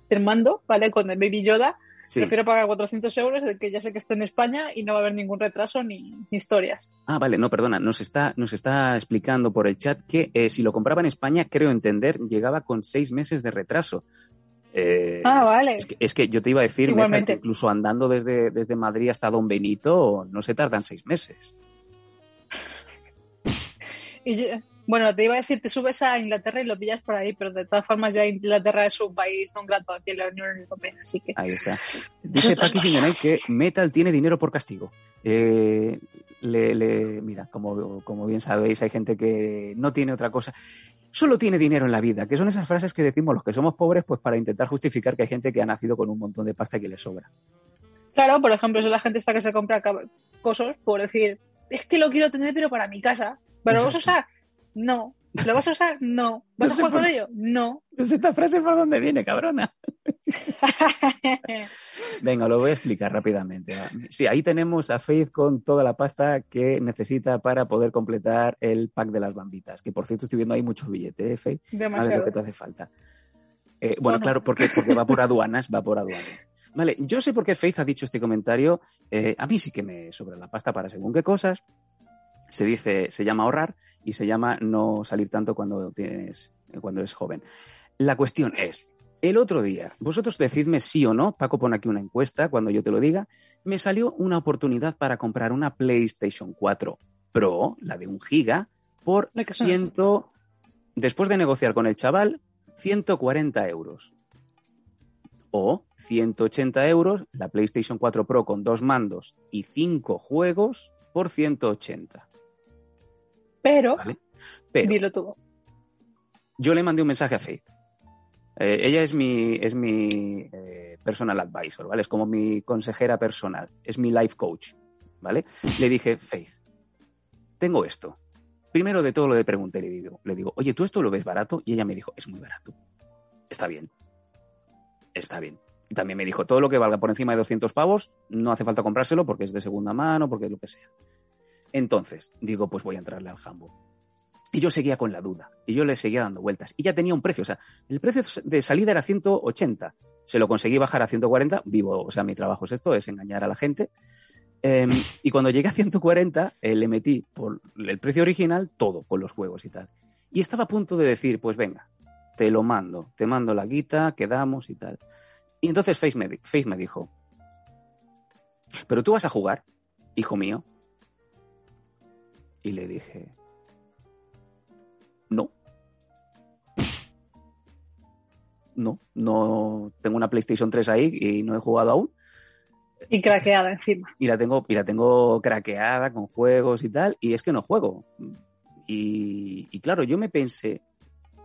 S3: del mando, ¿vale? Con el Baby Yoda,
S2: Sí.
S3: Prefiero pagar 400 euros de que ya sé que está en España y no va a haber ningún retraso ni, ni historias.
S2: Ah, vale, no, perdona, nos está, nos está explicando por el chat que eh, si lo compraba en España, creo entender, llegaba con seis meses de retraso. Eh,
S3: Ah, vale.
S2: es, que, es que yo te iba a decir,
S3: Igualmente.
S2: que incluso andando desde, desde Madrid hasta Don Benito, no se tardan seis meses.
S3: Y yo- bueno, te iba a decir, te subes a Inglaterra y lo pillas por ahí, pero de todas formas ya Inglaterra es un país no grato aquí en la Unión Europea, así que...
S2: Ahí está. Dice Paki Jiménez que Metal tiene dinero por castigo. Eh, le, le- mira, como, como bien sabéis, hay gente que no tiene otra cosa. Solo tiene dinero en la vida, que son esas frases que decimos los que somos pobres, pues para intentar justificar que hay gente que ha nacido con un montón de pasta que le sobra.
S3: Claro, por ejemplo, es la gente esta que se compra cosas por decir, es que lo quiero tener pero para mi casa. ¿Pero lo vas a usar? No. ¿Lo vas a usar? No. ¿Vas
S2: No
S3: a jugar
S2: por
S3: con ello? No.
S2: Entonces, ¿esta frase por dónde viene, cabrona? Venga, lo voy a explicar rápidamente. Sí, ahí tenemos a Faith con toda la pasta que necesita para poder completar el pack de las bambitas. Que por cierto, estoy viendo ahí mucho billete, ¿eh, Faith? Más de lo
S3: Demasiado.
S2: que te hace falta. Eh, bueno,
S3: Bueno.
S2: claro, porque, porque va por aduanas, va por aduanas. Vale, yo sé por qué Faith ha dicho este comentario. Eh, a mí sí que me sobra la pasta para según qué cosas. Se dice, se llama ahorrar y se llama no salir tanto cuando tienes, cuando eres joven. La cuestión es, el otro día, vosotros decidme sí o no, Paco pone aquí una encuesta cuando yo te lo diga, me salió una oportunidad para comprar una PlayStation 4 Pro, la de un giga, por ciento, después de negociar con el chaval, 140 euros. O 180 euros, la PlayStation 4 Pro con dos mandos y cinco juegos por 180.
S3: Pero,
S2: ¿Vale? Pero
S3: dilo todo.
S2: yo le mandé un mensaje a Faith. Eh, ella es mi, es mi eh, personal advisor, ¿vale? Es como mi consejera personal, es mi life coach, ¿vale? Le dije, Faith, tengo esto. Primero de todo lo le pregunté, le digo, le digo, oye, ¿tú esto lo ves barato? Y ella me dijo, es muy barato. Está bien. Está bien. Y también me dijo, todo lo que valga por encima de 200 pavos, no hace falta comprárselo porque es de segunda mano, porque es lo que sea. Entonces, digo, pues voy a entrarle al jambo. Y yo seguía con la duda. Y yo le seguía dando vueltas. Y ya tenía un precio. O sea, el precio de salida era 180. Se lo conseguí bajar a 140. Vivo, o sea, mi trabajo es esto, es engañar a la gente. Eh, y cuando llegué a 140, eh, le metí por el precio original todo, con los juegos y tal. Y estaba a punto de decir, pues venga, te lo mando. Te mando la guita, quedamos y tal. Y entonces Face me, Face me dijo, pero tú vas a jugar, hijo mío. Y le dije, No, no tengo una PlayStation 3 ahí y no he jugado aún.
S3: Y craqueada encima.
S2: Y la tengo, y la tengo craqueada con juegos y tal, y es que no juego. Y, y claro, yo me pensé,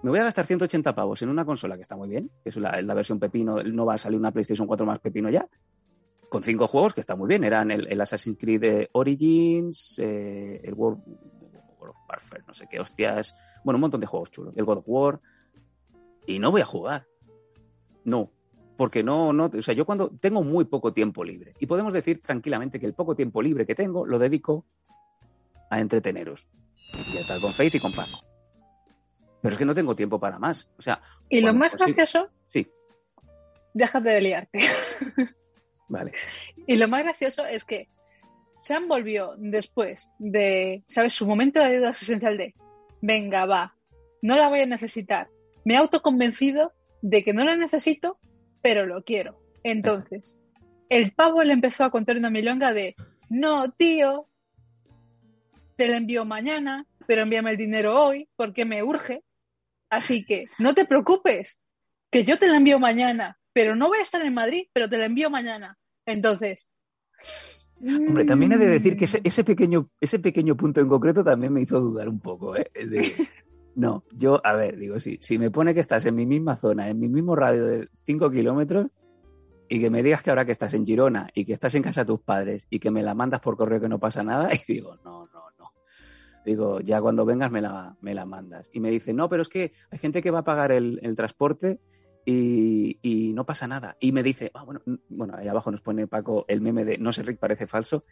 S2: me voy a gastar 180 pavos en una consola que está muy bien, que es la, la versión pepino, no va a salir una PlayStation 4 más pepino ya, con cinco juegos que está muy bien, eran el, el Assassin's Creed eh, Origins, eh, el World, World of Warfare, no sé qué hostias, bueno, un montón de juegos chulos, el God of War, y no voy a jugar. No, porque no, no, o sea, yo cuando tengo muy poco tiempo libre, y podemos decir tranquilamente que el poco tiempo libre que tengo lo dedico a entreteneros, y a estar con Faith y con Paco. Pero es que no tengo tiempo para más. O sea,
S3: Y lo más gracioso,
S2: sí,
S3: déjate de liarte.
S2: vale.
S3: Y lo más gracioso es que Sam volvió después de, ¿sabes? Su momento de ayuda existencial de, venga, va, no la voy a necesitar. Me he autoconvencido de que no la necesito, pero lo quiero. Entonces, el pavo le empezó a contar una milonga de, no, tío, te la envío mañana, pero envíame el dinero hoy porque me urge. Así que no te preocupes, que yo te la envío mañana, pero no voy a estar en Madrid, pero te la envío mañana. Entonces.
S2: Hombre, también he de decir que
S3: mm,
S2: ese, ese pequeño, ese pequeño punto en concreto también me hizo dudar un poco, ¿eh? De- no, yo, a ver, digo, si, si me pone que estás en mi misma zona, en mi mismo radio de 5 kilómetros, y que me digas que ahora que estás en Girona y que estás en casa de tus padres y que me la mandas por correo que no pasa nada, y digo, no, no, no. Digo, ya cuando vengas me la, me la mandas. Y me dice, no, pero es que hay gente que va a pagar el, transporte y, y no pasa nada. Y me dice, ah, bueno, bueno, ahí abajo nos pone Paco el meme de no sé, Rick, parece falso.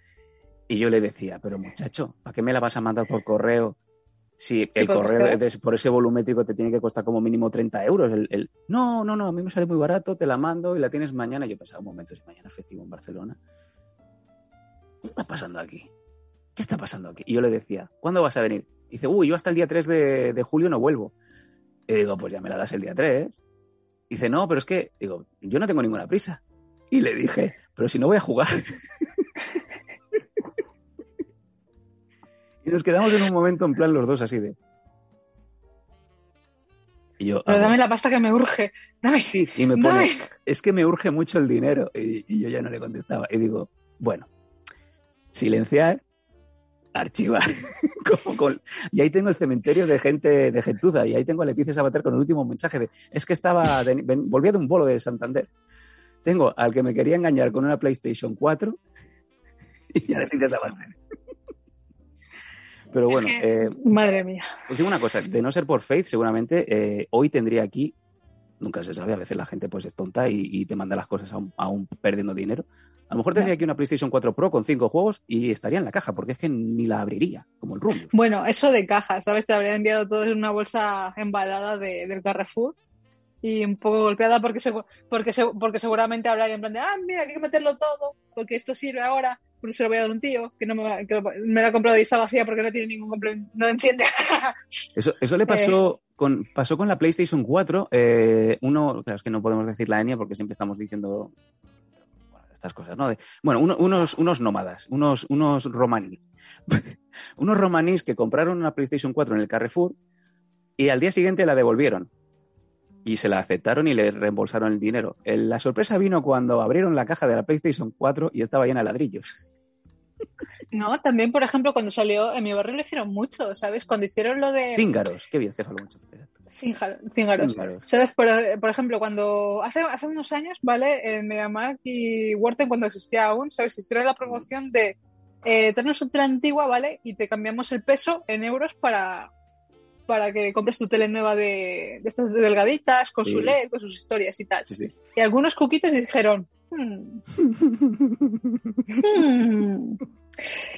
S2: Y yo le decía, pero muchacho, ¿para qué me la vas a mandar por correo
S3: Sí,
S2: el correo
S3: claro.
S2: de- por ese volumétrico te tiene que costar como mínimo 30 euros. El, el- no, no, no, a mí me sale muy barato, te la mando y la tienes mañana. Yo pensaba, un momento, si mañana es festivo en Barcelona. ¿Qué está pasando aquí? ¿Qué está pasando aquí? Y yo le decía, ¿cuándo vas a venir? Y dice, uy, yo hasta el día 3 de, de julio no vuelvo. Y digo, pues ya me la das el día 3. Dice, no, pero es que, digo, yo no tengo ninguna prisa. Y le dije, pero si no voy a jugar. y nos quedamos en un momento en plan los dos así de... Y yo,
S3: Pero
S2: ah,
S3: dame la pasta que me urge. Dame.
S2: Sí, y me pone,
S3: Dame.
S2: es que me urge mucho el dinero. Y, y yo ya no le contestaba. Y digo, bueno, silenciar, archivar. Como con- y ahí tengo el cementerio de gente de gentuza. Y ahí tengo a Leticia Sabater con el último mensaje de, es que estaba, de- ven- volvía de un bolo de Santander. Tengo al que me quería engañar con una PlayStation 4 y a Leticia Sabater. Pero bueno,
S3: Es que-
S2: eh,
S3: Madre mía.
S2: os digo una cosa, de no ser por Faith, seguramente eh, hoy tendría aquí, nunca se sabe, a veces la gente pues es tonta y, y te manda las cosas aún, aún perdiendo dinero. A lo mejor tendría aquí una PlayStation 4 Pro con cinco juegos y estaría en la caja, porque es que ni la abriría, como el Rubius.
S3: Bueno, eso de caja, ¿sabes? Te habría enviado todo en una bolsa embalada de, del Carrefour y un poco golpeada porque, segu- porque, porque seguramente habría en plan de, ah, mira, hay que meterlo todo porque esto sirve ahora, se lo voy a dar a un tío que no me, va- que lo- me lo ha comprado y está vacía porque no tiene ningún complemento, no enciende.
S2: Eso, eso le pasó, con, pasó con la PlayStation 4. eh, uno, claro, es que no podemos decir la etnia porque siempre estamos diciendo bueno, estas cosas, ¿no? De- bueno, uno- unos, unos nómadas, unos, unos romaníes. unos romaníes que compraron una PlayStation 4 en el Carrefour y al día siguiente la devolvieron. Y se la aceptaron y le reembolsaron el dinero. La sorpresa vino cuando abrieron la caja de la PlayStation 4 y estaba llena de ladrillos.
S3: no, también, por ejemplo, cuando salió, en mi barrio lo hicieron mucho, ¿sabes? Cuando hicieron lo de...
S2: Cíngaros, qué bien, Céfalo, mucho.
S3: Cíngar- Cíngaros.
S2: Cíngaros.
S3: ¿Sabes? Por, por ejemplo, cuando hace, hace unos años, ¿vale? En MediaMarkt y Wharton, cuando existía aún, ¿sabes? Hicieron la promoción de eh, traernos tele antigua, ¿vale? Y te cambiamos el peso en euros para, para que compres tu tele nueva de, de estas delgaditas, con su. LED, con sus historias y tal.
S2: Sí, sí.
S3: Y algunos cuquitos dijeron, "Hmm, hmm,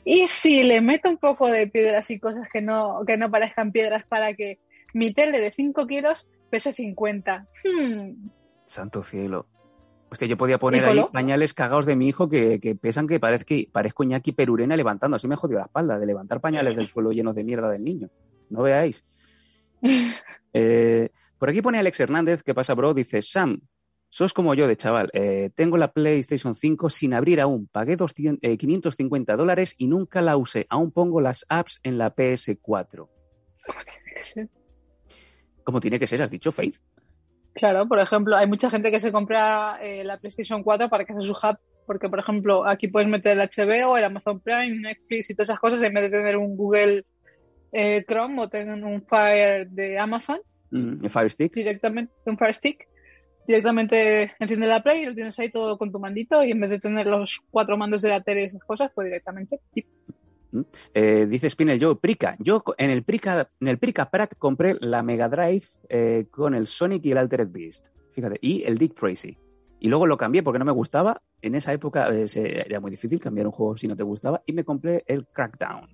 S3: ¿y si le meto un poco de piedras y cosas que no, que no parezcan piedras para que mi tele de 5 kilos pese 50? Hmm,
S2: Santo cielo. Hostia, yo podía poner
S3: ¿Y
S2: ahí pañales cagados de mi hijo que, que pesan que, parezca, parezco Iñaki Perurena levantando. Así me jodió la espalda de levantar pañales del suelo llenos de mierda del niño. No veáis. Eh, por aquí pone Alex Hernández, ¿qué pasa, bro? Dice, Sam, sos como yo de chaval. Eh, tengo la PlayStation 5 sin abrir aún. Pagué 200, eh, 550 dólares y nunca la usé. Aún pongo las apps en la PS4. ¿Cómo tiene que ser? ¿Has dicho Faith?
S3: Claro, por ejemplo, hay mucha gente que se compra eh, la PlayStation 4 para que sea su hub, porque, por ejemplo, aquí puedes meter el HBO, el Amazon Prime, Netflix y todas esas cosas, en vez de tener un Google eh, Chrome o tener un Fire de Amazon
S2: Mm, el Fire Stick.
S3: directamente, un Fire Stick, directamente enciende la Play y lo tienes ahí todo con tu mandito y en vez de tener los cuatro mandos de la tele y esas cosas, pues directamente. tip.
S2: Eh, dice Spinel Joe, Prica. Yo en el Prica, en el Prica Prat compré la Mega Drive eh, con el Sonic y el Altered Beast. Fíjate, y el Dick Tracy. Y luego lo cambié porque no me gustaba. En esa época eh, era muy difícil cambiar un juego si no te gustaba. Y me compré el Crackdown.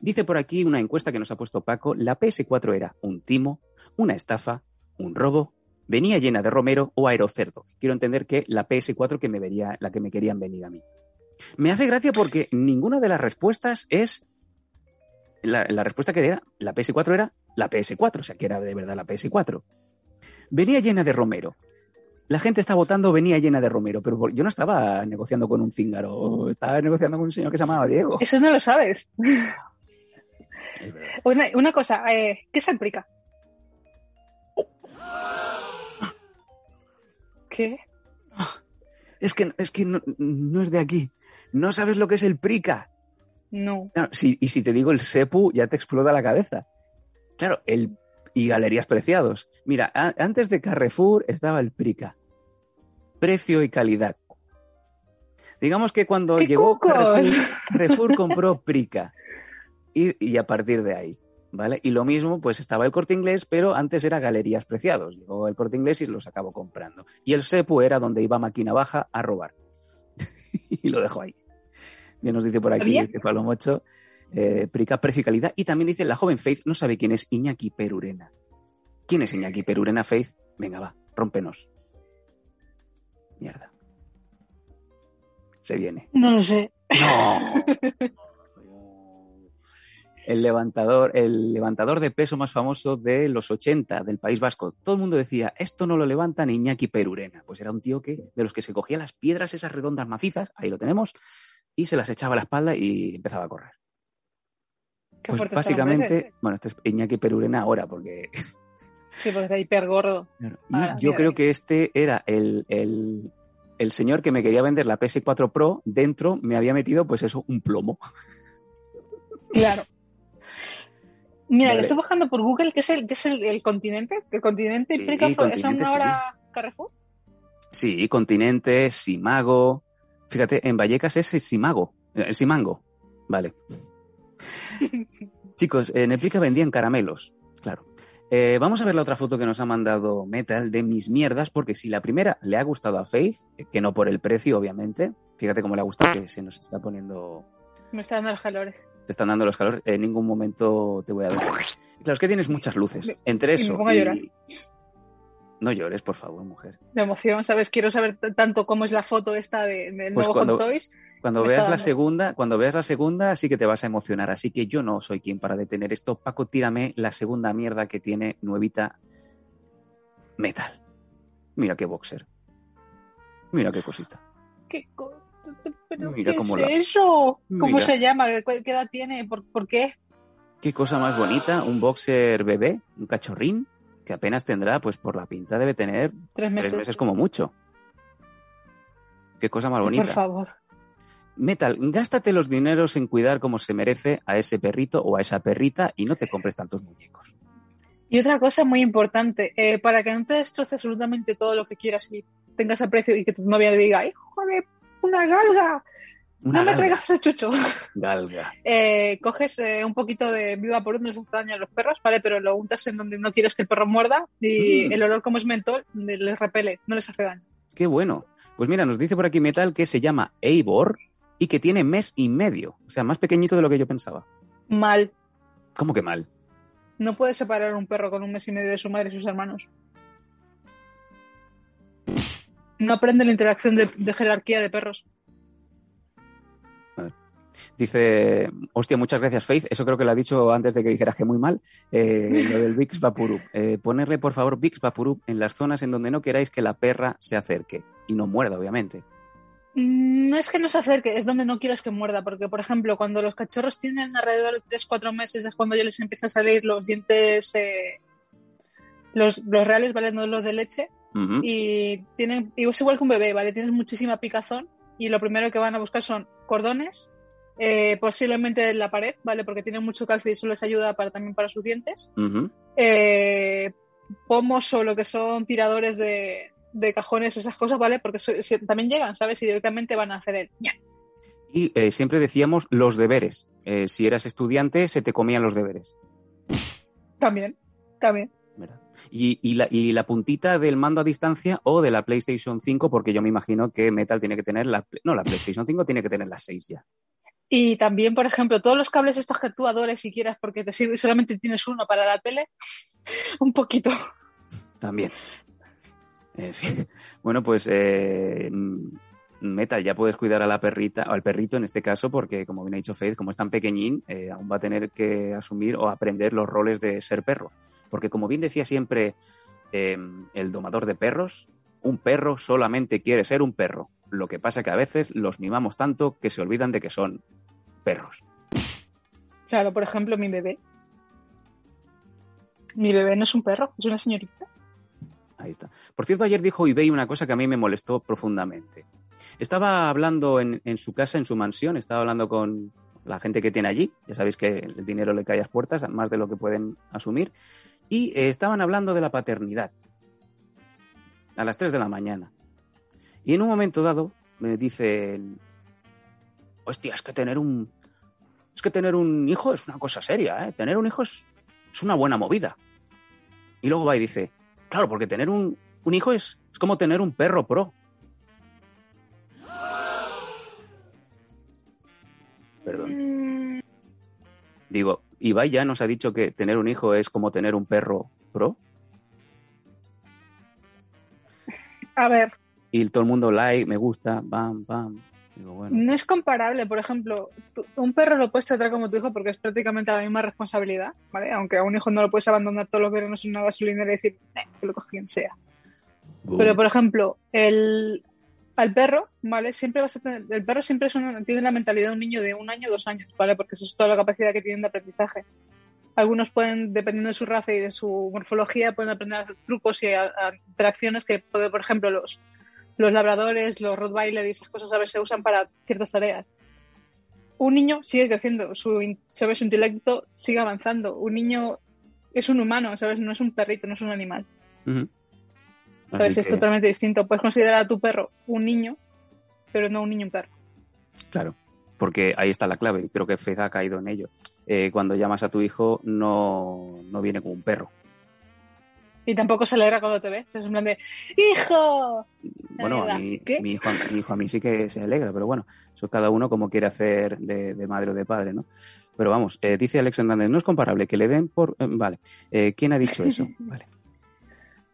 S2: Dice por aquí una encuesta que nos ha puesto Paco. La PS4 era un timo, una estafa, un robo, venía llena de romero o aerocerdo. Quiero entender que la PS4 que me vería, la que me querían venir a mí. Me hace gracia porque ninguna de las respuestas es. La, la respuesta que era, la PS4 era la PS4, o sea que era de verdad la PS4. Venía llena de Romero. La gente está votando, venía llena de Romero, pero yo no estaba negociando con un cíngaro, estaba negociando con un señor que se llamaba Diego.
S3: Eso no lo sabes. Una, una cosa, eh, ¿qué es el Prica? ¿Qué?
S2: Es que, es que no, no es de aquí. No sabes lo que es el Prica.
S3: No.
S2: Claro, si- y si te digo el Sepu, ya te explota la cabeza. Claro, el y Galerías Preciados. Mira, a- antes de Carrefour estaba el Prica. Precio y calidad. Digamos que cuando
S3: ¡Qué
S2: llegó! Carrefour, Carrefour compró Prica. Y, y a partir de ahí, ¿vale? Y lo mismo, pues estaba el corte inglés, pero antes era Galerías Preciados. Llegó el corte inglés y los acabó comprando. Y el Sepu era donde iba máquina baja a robar. y lo dejo ahí. Bien nos dice por aquí
S3: ¿Había?
S2: Cefalomocho. eh, Prica, precio y calidad. Y también dice, la joven Faith no sabe quién es Iñaki Perurena. ¿Quién es Iñaki Perurena, Faith? Venga, va, rómpenos. Mierda. Se viene.
S3: No lo sé.
S2: ¡No! el levantador, el levantador de peso más famoso de los 80 del País Vasco. Todo el mundo decía, esto no lo levanta ni Iñaki Perurena. Pues era un tío que, de los que se cogía las piedras, esas redondas macizas, ahí lo tenemos, y se las echaba a la espalda y empezaba a correr.
S3: Qué
S2: Pues básicamente, bueno, este es Iñaki Perurena ahora, porque.
S3: Sí, porque está hiper gordo.
S2: y
S3: Ahora,
S2: yo creo que este era el, el, el señor que me quería vender la PS4 Pro, dentro me había metido, pues eso, un plomo.
S3: Claro. Mira,
S2: Vale.
S3: estoy buscando por Google qué es el, qué es el, el continente. ¿El continente
S2: Sí,
S3: fue- es
S2: continente,
S3: una
S2: sí.
S3: hora Carrefour?
S2: Sí, Continente, Simago. Fíjate, en Vallecas es Simago, eh, Simango. Vale. Chicos, en Epica vendían caramelos, claro. Eh, vamos a ver la otra foto que nos ha mandado Metal de mis mierdas, porque si la primera le ha gustado a Faith, eh, que no por el precio, obviamente, fíjate cómo le ha gustado que se nos está poniendo,
S3: Me está dando los calores.
S2: te están dando los calores, en ningún momento te voy a ver. Claro, es que tienes muchas luces.
S3: Me-
S2: Entre
S3: y me
S2: eso
S3: pongo a llorar.
S2: No llores, por favor, mujer.
S3: De emoción, ¿sabes? Quiero saber tanto cómo es la foto esta de- del
S2: Pues
S3: nuevo
S2: cuando-
S3: Hot Toys.
S2: Cuando veas la segunda, cuando veas la segunda, sí que te vas a emocionar. Así que yo no soy quien para detener esto. Paco, tírame la segunda mierda que tiene nuevita Metal. Mira qué boxer. Mira qué cosita.
S3: ¿Qué, co- pero
S2: Mira
S3: ¿qué
S2: cómo
S3: es
S2: la-
S3: eso? ¿Cómo
S2: Mira.
S3: se llama? ¿Qué, edad tiene? ¿Por, por qué?
S2: Qué cosa más bonita. Un boxer bebé, un cachorrín, que apenas tendrá, pues por la pinta debe tener
S3: Tres meses.
S2: tres meses como mucho. Qué cosa más
S3: Por
S2: bonita.
S3: favor.
S2: Metal, gástate los dineros en cuidar como se merece a ese perrito o a esa perrita y no te compres tantos muñecos.
S3: Y otra cosa muy importante, eh, para que no te destroce absolutamente todo lo que quieras y tengas aprecio y que tu novia le diga, ¡hijo de una galga!
S2: Una
S3: no me traigas ese chucho.
S2: Galga.
S3: Eh, coges eh, un poquito de viva por uno, les hace daño a los perros, ¿vale? Pero lo untas en donde no quieres que el perro muerda y
S2: Mm.
S3: el olor como es mentol les repele, no les hace daño.
S2: Qué bueno. Pues mira, nos dice por aquí Metal que se llama Eivor y que tiene mes y medio. O sea, más pequeñito de lo que yo pensaba.
S3: Mal.
S2: ¿Cómo que mal?
S3: No puedes separar un perro con un mes y medio de su madre y sus hermanos. No aprende la interacción de, de jerarquía de perros.
S2: Dice, hostia, muchas gracias, Faith. Eso creo que lo ha dicho antes de que dijeras que muy mal. Eh, lo del Vicks Vaporub. Eh, ponerle, por favor, Vicks Vaporub en las zonas en donde no queráis que la perra se acerque. Y no muerda, obviamente.
S3: Mm, No es que no se acerque, es donde no quieres que muerda, porque por ejemplo, cuando los cachorros tienen alrededor de 3-4 meses es cuando ya les empiezan a salir los dientes, eh, los, los reales, ¿vale? No los de leche, Y tienen, y es igual que un bebé, ¿vale? Tienes muchísima picazón y lo primero que van a buscar son cordones, eh, posiblemente en la pared, ¿vale? Porque tienen mucho calcio y eso les ayuda para, también para sus dientes. Eh, pomos o lo que son tiradores de, de cajones, esas cosas, ¿vale? Porque so- si- también llegan, ¿sabes? Y directamente van a hacer el ña.
S2: Y eh, siempre decíamos los deberes. Si eras estudiante, se te comían los deberes.
S3: También, también.
S2: Y, y la, y la puntita del mando a distancia o de la PlayStation 5, porque yo me imagino que Metal tiene que tener la... No, la PlayStation 5 tiene que tener la 6 ya.
S3: Y también, por ejemplo, todos los cables estos que tú adores si quieras porque te sirve, solamente tienes uno para la tele, un poquito.
S2: También. En fin. Bueno, pues eh, Metal, ya puedes cuidar a la perrita, o al perrito en este caso, porque como bien ha dicho Faith, como es tan pequeñín, eh, aún va a tener que asumir o aprender los roles de ser perro. Porque como bien decía siempre eh, el domador de perros, un perro solamente quiere ser un perro. Lo que pasa que a veces los mimamos tanto que se olvidan de que son perros.
S3: Claro, por ejemplo, mi bebé. Mi bebé no es un perro, es una señorita.
S2: Ahí está. Por cierto, ayer dijo eBay una cosa que a mí me molestó profundamente. Estaba hablando en, en su casa, en su mansión, estaba hablando con la gente que tiene allí. Ya sabéis que el dinero le cae a las puertas, más de lo que pueden asumir. Y eh, estaban hablando de la paternidad. A las 3 de la mañana. Y en un momento dado me dicen, hostia, es que tener un... Es que tener un hijo es una cosa seria, ¿eh? Tener un hijo es, es una buena movida. Y luego va y dice, Claro, porque tener un, un hijo es, es como tener un perro pro. Digo, Ibai ya nos ha dicho que tener un hijo es como tener un perro pro.
S3: A ver,
S2: Y todo el mundo like, me gusta, bam, bam. Digo, bueno.
S3: no es comparable. Por ejemplo, tú- un perro lo puedes tratar como tu hijo porque es prácticamente la misma responsabilidad, ¿vale? Aunque a un hijo no lo puedes abandonar todos los veranos en una gasolinera y decir, "Eh, que lo coge quien sea. Pero, por ejemplo, el, al perro, ¿vale? Siempre vas a tener, el perro siempre es una- tiene la mentalidad de un niño de un año, dos años, ¿vale? Porque eso es toda la capacidad que tienen de aprendizaje. Algunos pueden, dependiendo de su raza y de su morfología, pueden aprender trucos y a- a interacciones que, por ejemplo, los, los labradores, los rottweiler y esas cosas a veces se usan para ciertas tareas. Un niño sigue creciendo, su, ¿sabes? su intelecto sigue avanzando. Un niño es un humano, ¿sabes? No es un perrito, no es un animal.
S2: Ujú.
S3: ¿Sabes? Es totalmente distinto. Puedes considerar a tu perro un niño, pero no un niño un perro.
S2: Claro, porque ahí está la clave y creo que Fez ha caído en ello. Eh, cuando llamas a tu hijo no, no viene como un perro.
S3: Y tampoco se alegra cuando te ve. Es en plan de ¡Hijo!
S2: Bueno, a mí, mi, hijo, mi hijo a mí sí que se alegra, pero bueno, eso cada uno como quiere hacer de, de madre o de padre, ¿no? Pero vamos, eh, dice Alex Hernández, no es comparable que le den por... eh, vale, Eh, ¿quién ha dicho eso? Vale.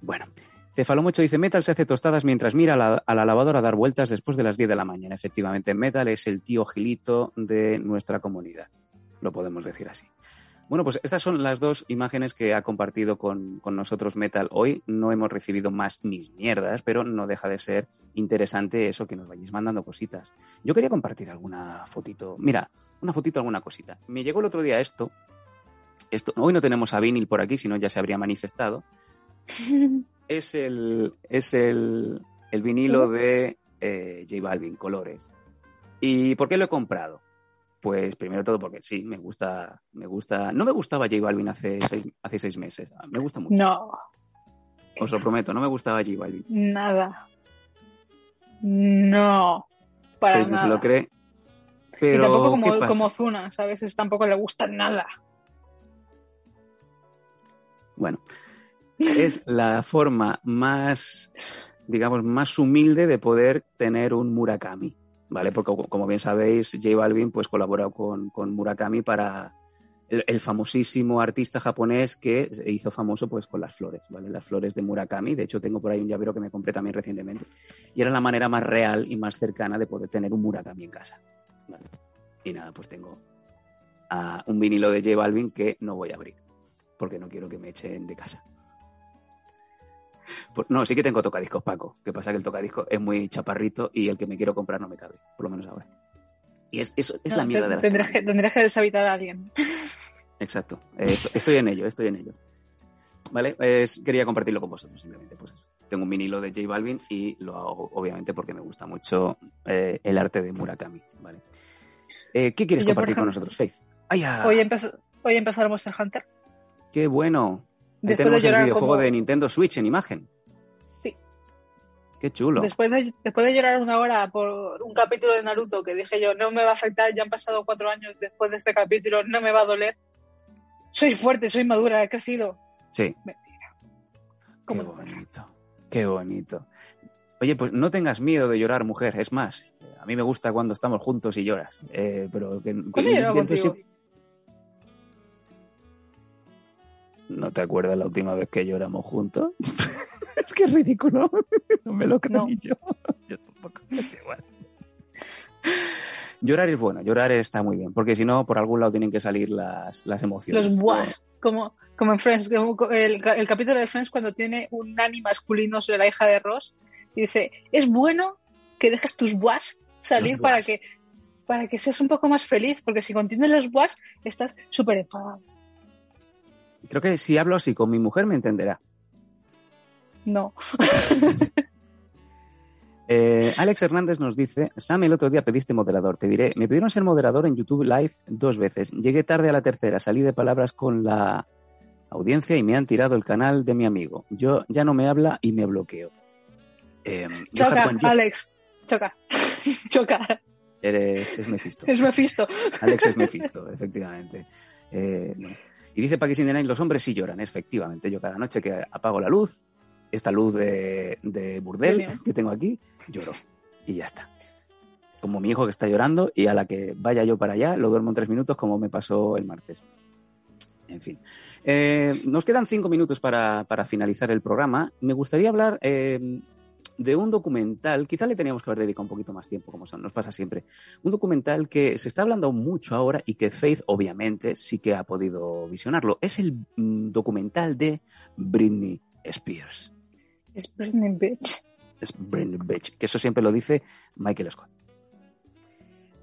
S2: Bueno, Cefalomocho dice, Metal se hace tostadas mientras mira a la, a la lavadora dar vueltas después de las 10 de la mañana. Efectivamente, Metal es el tío gilito de nuestra comunidad, lo podemos decir así. Bueno, pues estas son las dos imágenes que ha compartido con, con nosotros Metal hoy. No hemos recibido más mis mierdas, pero no deja de ser interesante eso que nos vayáis mandando cositas. Yo quería compartir alguna fotito. Mira, una fotito, alguna cosita. Me llegó el otro día esto. esto hoy no tenemos a Vinil por aquí, si no ya se habría manifestado. Es el, es el, el vinilo de eh, J Balvin, Colores. ¿Y por qué lo he comprado? Pues primero todo porque sí, me gusta, me gusta. No me gustaba J Balvin hace seis, hace seis meses. Me gusta mucho.
S3: No,
S2: Os lo prometo, no me gustaba J Balvin.
S3: nada. No, para
S2: no
S3: nada.
S2: se lo cree.
S3: y
S2: Pero,
S3: tampoco
S2: ¿qué
S3: como, como Zuna, ¿sabes? A veces tampoco le gusta nada.
S2: Bueno, es la forma más, digamos, más humilde de poder tener un Murakami, ¿vale? Porque como- bien sabéis, J Balvin pues colabora con, con Murakami para el, famosísimo artista japonés que hizo famoso pues con las flores, ¿vale? Las flores de Murakami. De hecho, tengo por ahí un llavero que me compré también recientemente. Y era la manera más real y más cercana de poder tener un Murakami en casa. ¿vale? Y nada, pues tengo un vinilo de J Balvin que no voy a abrir porque no quiero que me echen de casa. Pues, no, sí que tengo tocadiscos, Paco. Que pasa que el tocadiscos es muy chaparrito y el que me quiero comprar no me cabe, por lo menos ahora. Y es, eso es la mierda de la
S3: tendrías, que, tendrías que deshabitar a alguien.
S2: Exacto. Eh, esto- estoy en ello, estoy en ello. ¿Vale? Pues quería compartirlo con vosotros, simplemente. Pues eso. Tengo un vinilo de J Balvin y lo hago, obviamente, porque me gusta mucho eh, el arte de Murakami. ¿Vale? Eh, ¿Qué quieres
S3: yo,
S2: compartir con nosotros, Faith? ¡Ay!
S3: Hoy, empezó, hoy empezó el Monster Hunter.
S2: ¡Qué bueno! Ahí
S3: Después de
S2: tenemos el videojuego
S3: como-
S2: de Nintendo Switch en imagen.
S3: Sí.
S2: ¡Qué chulo!
S3: Después de, después de llorar una hora por un capítulo de Naruto que dije yo, no me va a afectar, ya han pasado cuatro años después de este capítulo, no me va a doler. Soy fuerte, soy madura, he crecido.
S2: Sí.
S3: Mentira.
S2: Qué bonito, qué bonito. Oye, pues no tengas miedo de llorar, mujer. Es más, a mí me gusta cuando estamos juntos y lloras. Eh, pero que, que
S3: ¿Cuándo
S2: ¿No te acuerdas la última vez que lloramos juntos? es que es ridículo. no me lo creo
S3: No.
S2: ni yo. Yo tampoco. Es igual. Llorar es bueno, llorar está muy bien, porque si no, por algún lado tienen que salir las, las emociones.
S3: Los buas, como, como en Friends, como el, el capítulo de Friends cuando tiene un nani masculino sobre la hija de Ross y dice, es bueno que dejes tus buas salir para que para que seas un poco más feliz, porque si contienes los buas estás súper enfadado.
S2: Creo que si hablo así con mi mujer me entenderá.
S3: No.
S2: Eh, Alex Hernández nos dice, Sam, el otro día pediste moderador. Te diré, me pidieron ser moderador en YouTube Live dos veces. Llegué tarde a la tercera, salí de palabras con la audiencia y me han tirado el canal de mi amigo. Yo ya no me habla y me bloqueo. Eh,
S3: Choca, Alex. Choca. Choca.
S2: eres, es Mephisto.
S3: Es Mephisto.
S2: Alex es Mephisto, efectivamente. Eh, no. Y dice Paquis in the Night, los hombres sí lloran, efectivamente. Yo cada noche que apago la luz, esta luz de, de burdel que tengo aquí, lloro. Y ya está. como mi hijo que está llorando y a la que vaya yo para allá lo duermo en tres minutos como me pasó el martes. En fin. Eh, nos quedan cinco minutos para, para, finalizar el programa. Me gustaría hablar eh, de un documental, quizá le teníamos que haber dedicado un poquito más tiempo, como nos pasa siempre. Un documental que se está hablando mucho ahora y que Faith, obviamente, sí que ha podido visionarlo. Es el mm, documental de Britney Spears.
S3: Es Britney Bitch.
S2: Es Britney Bitch, que eso siempre lo dice Michael Scott.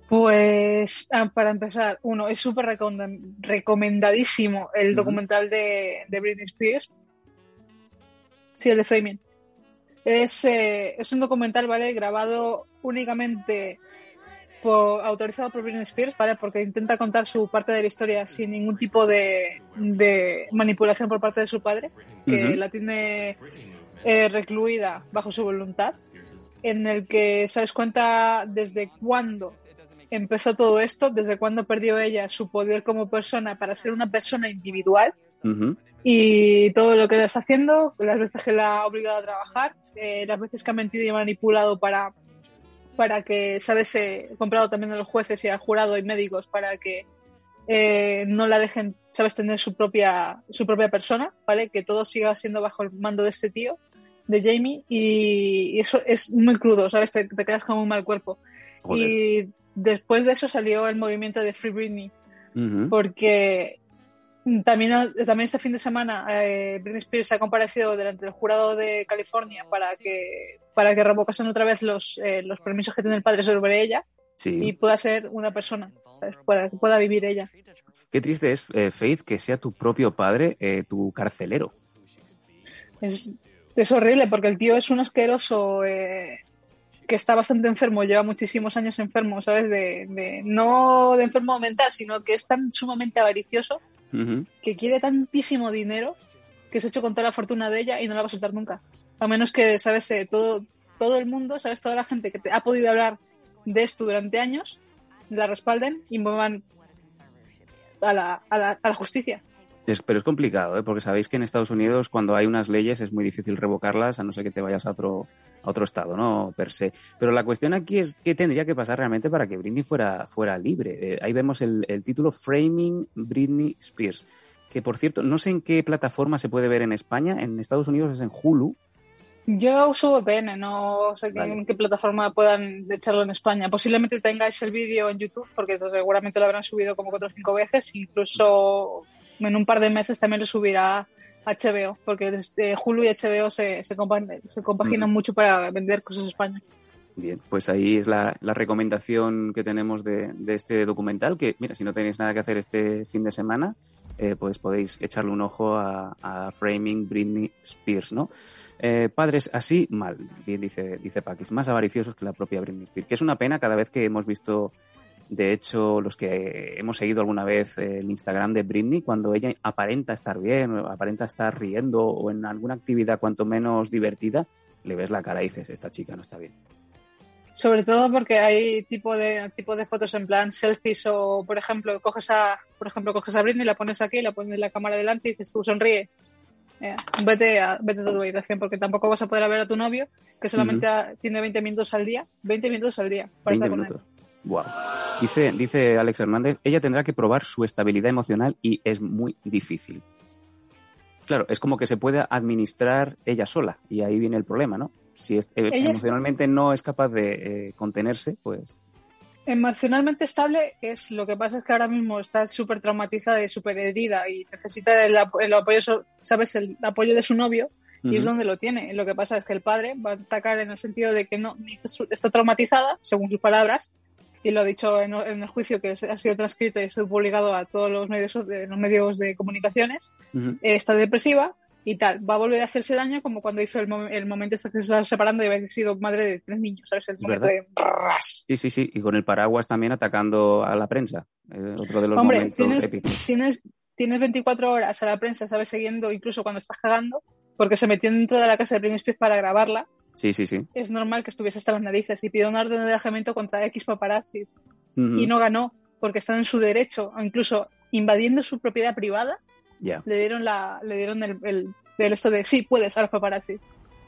S3: Pues ah, para empezar, uno, es súper recomendadísimo el documental de, de, Britney Spears. Sí, el de Framing. Es, eh, es un documental, ¿vale? Grabado únicamente por, autorizado por Britney Spears, ¿vale? Porque intenta contar su parte de la historia sin ningún tipo de, de manipulación por parte de su padre, que la tiene eh, recluida bajo su voluntad, en el que sabes cuenta desde cuándo empezó todo esto, desde cuándo perdió ella su poder como persona para ser una persona individual y todo lo que le está haciendo, las veces que la ha obligado a trabajar, eh, las veces que ha mentido y manipulado para, para que, ¿sabes? He comprado también a los jueces y al jurado y médicos para que eh, no la dejen, ¿sabes? Tener su propia, su propia persona, ¿vale? Que todo siga siendo bajo el mando de este tío, de Jamie, y, eso es muy crudo, ¿sabes? Te, quedas con un mal cuerpo. Y después de eso salió el movimiento de Free Britney, porque también, también este fin de semana eh, Britney Spears ha comparecido delante del jurado de California para que, para que revocasen otra vez los, eh, los permisos que tiene el padre sobre ella y pueda ser una persona, ¿sabes? Para que pueda vivir ella.
S2: Qué triste es, eh, Faith, que sea tu propio padre tu carcelero.
S3: Es, es horrible porque el tío es un asqueroso que está bastante enfermo, lleva muchísimos años enfermo, ¿sabes? De, no de enfermo mental, sino que es tan sumamente avaricioso que quiere tantísimo dinero que se ha hecho con toda la fortuna de ella y no la va a soltar nunca. A menos que, ¿sabes? Eh, todo, todo el mundo, ¿sabes? Toda la gente que te ha podido hablar de esto durante años, la respalden y muevan a la, a la, a la justicia
S2: pero es complicado, ¿eh? porque sabéis que en Estados Unidos cuando hay unas leyes es muy difícil revocarlas, a no ser que te vayas a otro, a otro estado, ¿no? Per se. Pero la cuestión aquí es qué tendría que pasar realmente para que Britney fuera, fuera libre. Eh, ahí vemos el, el, título Framing Britney Spears, que por cierto, no sé en qué plataforma se puede ver en España, en Estados Unidos es en Hulu.
S3: Yo uso VPN, no sé en qué plataforma puedan echarlo en España. Posiblemente tengáis el vídeo en YouTube, porque seguramente lo habrán subido como cuatro o cinco veces, incluso en un par de meses también lo subirá HBO, porque desde Hulu y HBO se, se, compaginan mucho para vender cosas en España.
S2: Bien, pues ahí es la, recomendación que tenemos de, este documental, que mira, si no tenéis nada que hacer este fin de semana, eh, pues podéis echarle un ojo a, Framing Britney Spears, ¿no? Eh, padres así, mal, bien dice, dice Paquis, más avariciosos que la propia Britney Spears, que es una pena cada vez que hemos visto de hecho, los que hemos seguido alguna vez el Instagram de Britney, cuando ella aparenta estar bien, aparenta estar riendo o en alguna actividad cuanto menos divertida, le ves la cara y dices, esta chica no está bien.
S3: Sobre todo porque hay tipo de tipo de fotos en plan selfies o por ejemplo coges a por ejemplo coges a Britney la pones aquí la pones en la cámara delante y dices tú sonríe eh, vete a vete a tu habitación porque tampoco vas a poder ver a tu novio que solamente tiene 20 minutos al día 20 minutos al día
S2: para estar con él. Wow. Dice, dice Alex Hernández, ella tendrá que probar su estabilidad emocional y es muy difícil. Claro, es como que se puede administrar ella sola y ahí viene el problema, ¿no? Si es, eh, emocionalmente no es capaz de eh, contenerse, pues...
S3: Emocionalmente estable es lo que pasa es que ahora mismo está súper traumatizada y súper herida y necesita el, apoyo, ¿sabes? El apoyo de su novio y es donde lo tiene. Lo que pasa es que el padre va a atacar en el sentido de que no está traumatizada, según sus palabras, y lo ha dicho en, el juicio que ha sido transcrito y sido publicado a todos los medios de, los medios de comunicaciones, eh, está depresiva y tal. Va a volver a hacerse daño como cuando hizo el, momento este que se estaba separando y había sido madre de tres niños, ¿sabes? El momento de...
S2: Sí, sí, sí. Y con el paraguas también atacando a la prensa. Eh, otro de los
S3: Hombre,
S2: momentos
S3: tienes,
S2: épicos.
S3: Tienes, tienes 24 horas a la prensa, ¿sabes? Siguiendo incluso cuando estás cagando, porque se metió dentro de la casa de Britney Spears para grabarla
S2: Sí, sí, sí.
S3: Es normal que estuviese hasta las narices y pidió un orden de alejamiento contra X paparazzis y no ganó porque están en su derecho, o incluso invadiendo su propiedad privada, le dieron la, le dieron el, el, esto de sí, puedes a los paparazzi.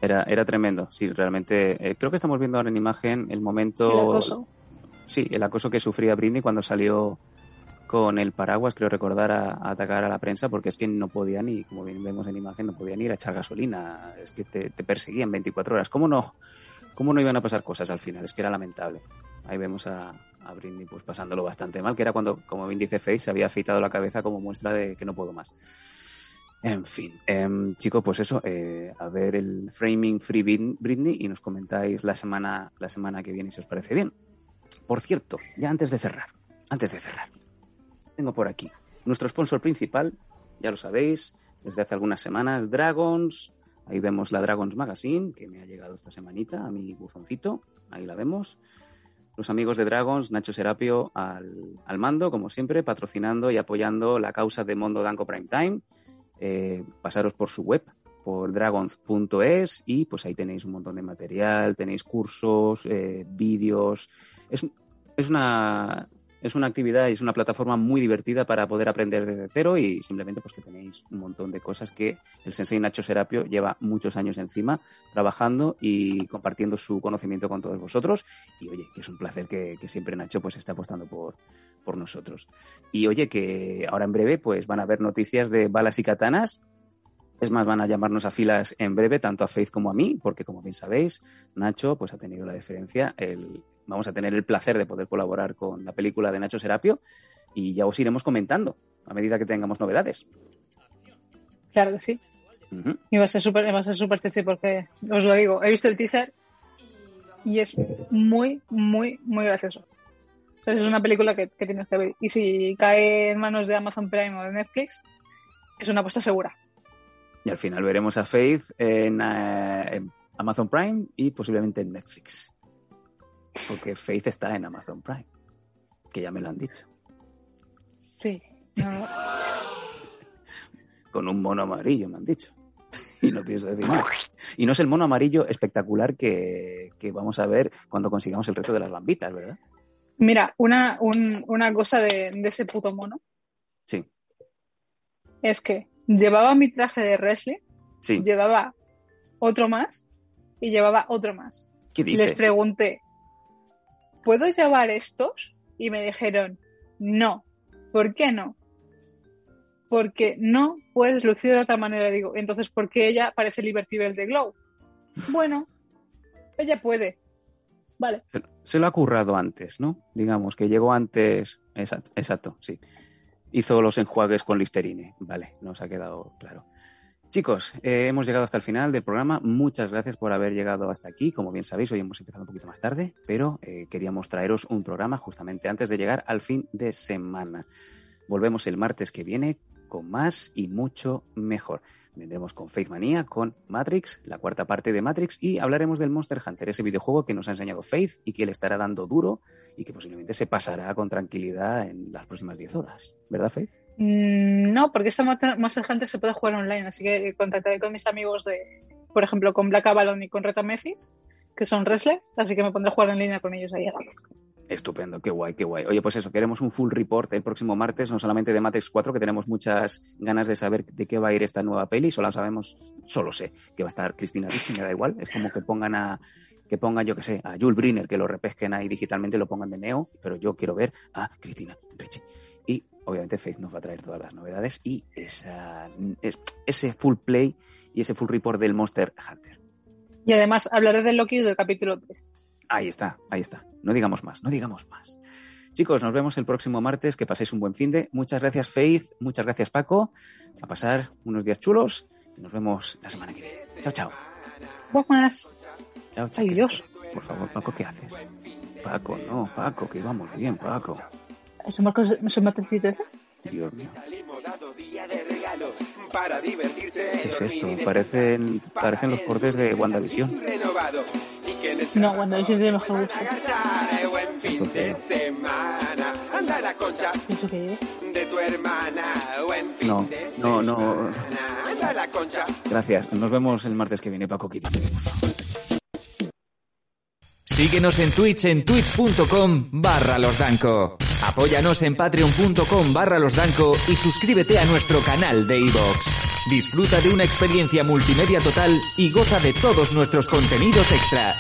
S2: Era, era tremendo, sí, realmente. Eh, creo que estamos viendo ahora en imagen el momento. sí, el acoso que sufría Britney cuando salió con el paraguas, creo recordar, a, atacar a la prensa, porque es que no podía ni, como bien vemos en imagen, no podían ir a echar gasolina, es que te, perseguían 24 horas. ¿Cómo no, ¿Cómo no iban a pasar cosas al final? Es que era lamentable. Ahí vemos a, a Britney pues pasándolo bastante mal, que era cuando, como bien dice Face, se había afeitado la cabeza como muestra de que no puedo más. En fin, em, chicos, pues eso, eh, a ver el framing Free Brit- Britney y nos comentáis la semana, la semana que viene si os parece bien. Por cierto, ya antes de cerrar, antes de cerrar, tengo por aquí nuestro sponsor principal, ya lo sabéis, desde hace algunas semanas, Dragons. Ahí vemos la Dragons Magazine, que me ha llegado esta semanita a mi buzoncito. Ahí la vemos. Los amigos de Dragons, Nacho Serapio al, al mando, como siempre, patrocinando y apoyando la causa de Mondo Danco Prime Time. Eh, pasaros por su web, por dragons.es y pues ahí tenéis un montón de material, tenéis cursos, eh, vídeos. Es, es una es una actividad y es una plataforma muy divertida para poder aprender desde cero y simplemente pues que tenéis un montón de cosas que el sensei Nacho Serapio lleva muchos años encima trabajando y compartiendo su conocimiento con todos vosotros y oye, que es un placer que, que siempre Nacho pues está apostando por, por nosotros. Y oye, que ahora en breve pues van a haber noticias de balas y katanas es más, van a llamarnos a filas en breve, tanto a Faith como a mí, porque como bien sabéis, Nacho pues ha tenido la deferencia, el, vamos a tener el placer de poder colaborar con la película de Nacho Serapio y ya os iremos comentando a medida que tengamos novedades.
S3: Claro que sí. Y va a ser súper va a ser súper sexy porque, os lo digo, he visto el teaser y es muy, muy, muy gracioso. Entonces es una película que, que tienes que ver. Y si cae en manos de Amazon Prime o de Netflix, es una apuesta segura.
S2: Y al final veremos a Faith en, eh, en Amazon Prime y posiblemente en Netflix. Porque Faith está en Amazon Prime, que ya me lo han dicho.
S3: Sí. No,
S2: Con un mono amarillo, me han dicho. Y no pienso decir nada. Y no es el mono amarillo espectacular que, que vamos a ver cuando consigamos el reto de las bambitas, ¿verdad?
S3: Mira, una, un- una cosa de, de ese puto mono
S2: Sí,
S3: es que llevaba mi traje de wrestling,
S2: sí.
S3: llevaba otro más y llevaba otro más.
S2: ¿Qué
S3: Les
S2: dices?
S3: pregunté, ¿puedo llevar estos? Y me dijeron, no. ¿Por qué no? Porque no puedes lucir de otra manera. Digo, entonces, ¿por qué ella parece Liberty Bell de Glow? Bueno, ella puede. Vale.
S2: Se lo ha currado antes, ¿no? Digamos que llegó antes. Exacto, exacto, sí. Hizo los enjuagues con Listerine. Vale, nos ha quedado claro. Chicos, eh, hemos llegado hasta el final del programa. Muchas gracias por haber llegado hasta aquí. Como bien sabéis, hoy hemos empezado un poquito más tarde, pero eh, queríamos traeros un programa justamente antes de llegar al fin de semana. Volvemos el martes que viene con más y mucho mejor. Vendremos con Faith Manía, con Matrix, la cuarta parte de Matrix, y hablaremos del Monster Hunter, ese videojuego que nos ha enseñado Faith y que le estará dando duro y que posiblemente se pasará con tranquilidad en las próximas 10 horas. ¿Verdad, Faith?
S3: Mm, No, porque esta Monster Hunter se puede jugar online, así que contactaré con mis amigos de, por ejemplo, con Black Avalon y con Reta Mesis, que son wrestlers, así que me pondré a jugar en línea con ellos ahí.
S2: Estupendo, qué guay, qué guay. Oye, pues eso, queremos un full report el próximo martes, no solamente de Matrix 4, que tenemos muchas ganas de saber de qué va a ir esta nueva peli, solo sabemos, solo sé que va a estar Cristina Ricci, me da igual, es como que pongan a, que pongan, yo que sé, a Jules Briner, que lo repesquen ahí digitalmente y lo pongan de Neo, pero yo quiero ver a Cristina Ricci. Y obviamente Faith nos va a traer todas las novedades y esa, es- ese full play y ese full report del Monster Hunter.
S3: Y además hablaré del Loki del capítulo 3.
S2: Ahí está, ahí está. No digamos más, no digamos más. Chicos, nos vemos el próximo martes. Que paséis un buen fin de. Muchas gracias, Faith. Muchas gracias, Paco. A pasar unos días chulos. Y nos vemos la semana que viene. Chao, chao.
S3: Buenas.
S2: Chao, chao.
S3: Ay, Dios.
S2: Por favor, Paco, ¿qué haces? Paco, no, Paco, que íbamos bien, Paco.
S3: ¿Eso Marcos se mata el chiste?
S2: Dios mío.
S4: Salimodado día de regalo para divertirse.
S2: ¿Qué es esto? Parecen, parecen los cortes de WandaVision.
S3: No, WandaVision tiene mejor gusto.
S4: La concha
S3: ¿Eso qué es?
S2: No, no, no. Gracias. Nos vemos el martes que viene, Paco. Quítate.
S1: Síguenos en Twitch en twitch.com barra losdanco. Apóyanos en patreon.com barra losdanco y suscríbete a nuestro canal de iVoox. Disfruta de una experiencia multimedia total y goza de todos nuestros contenidos extra.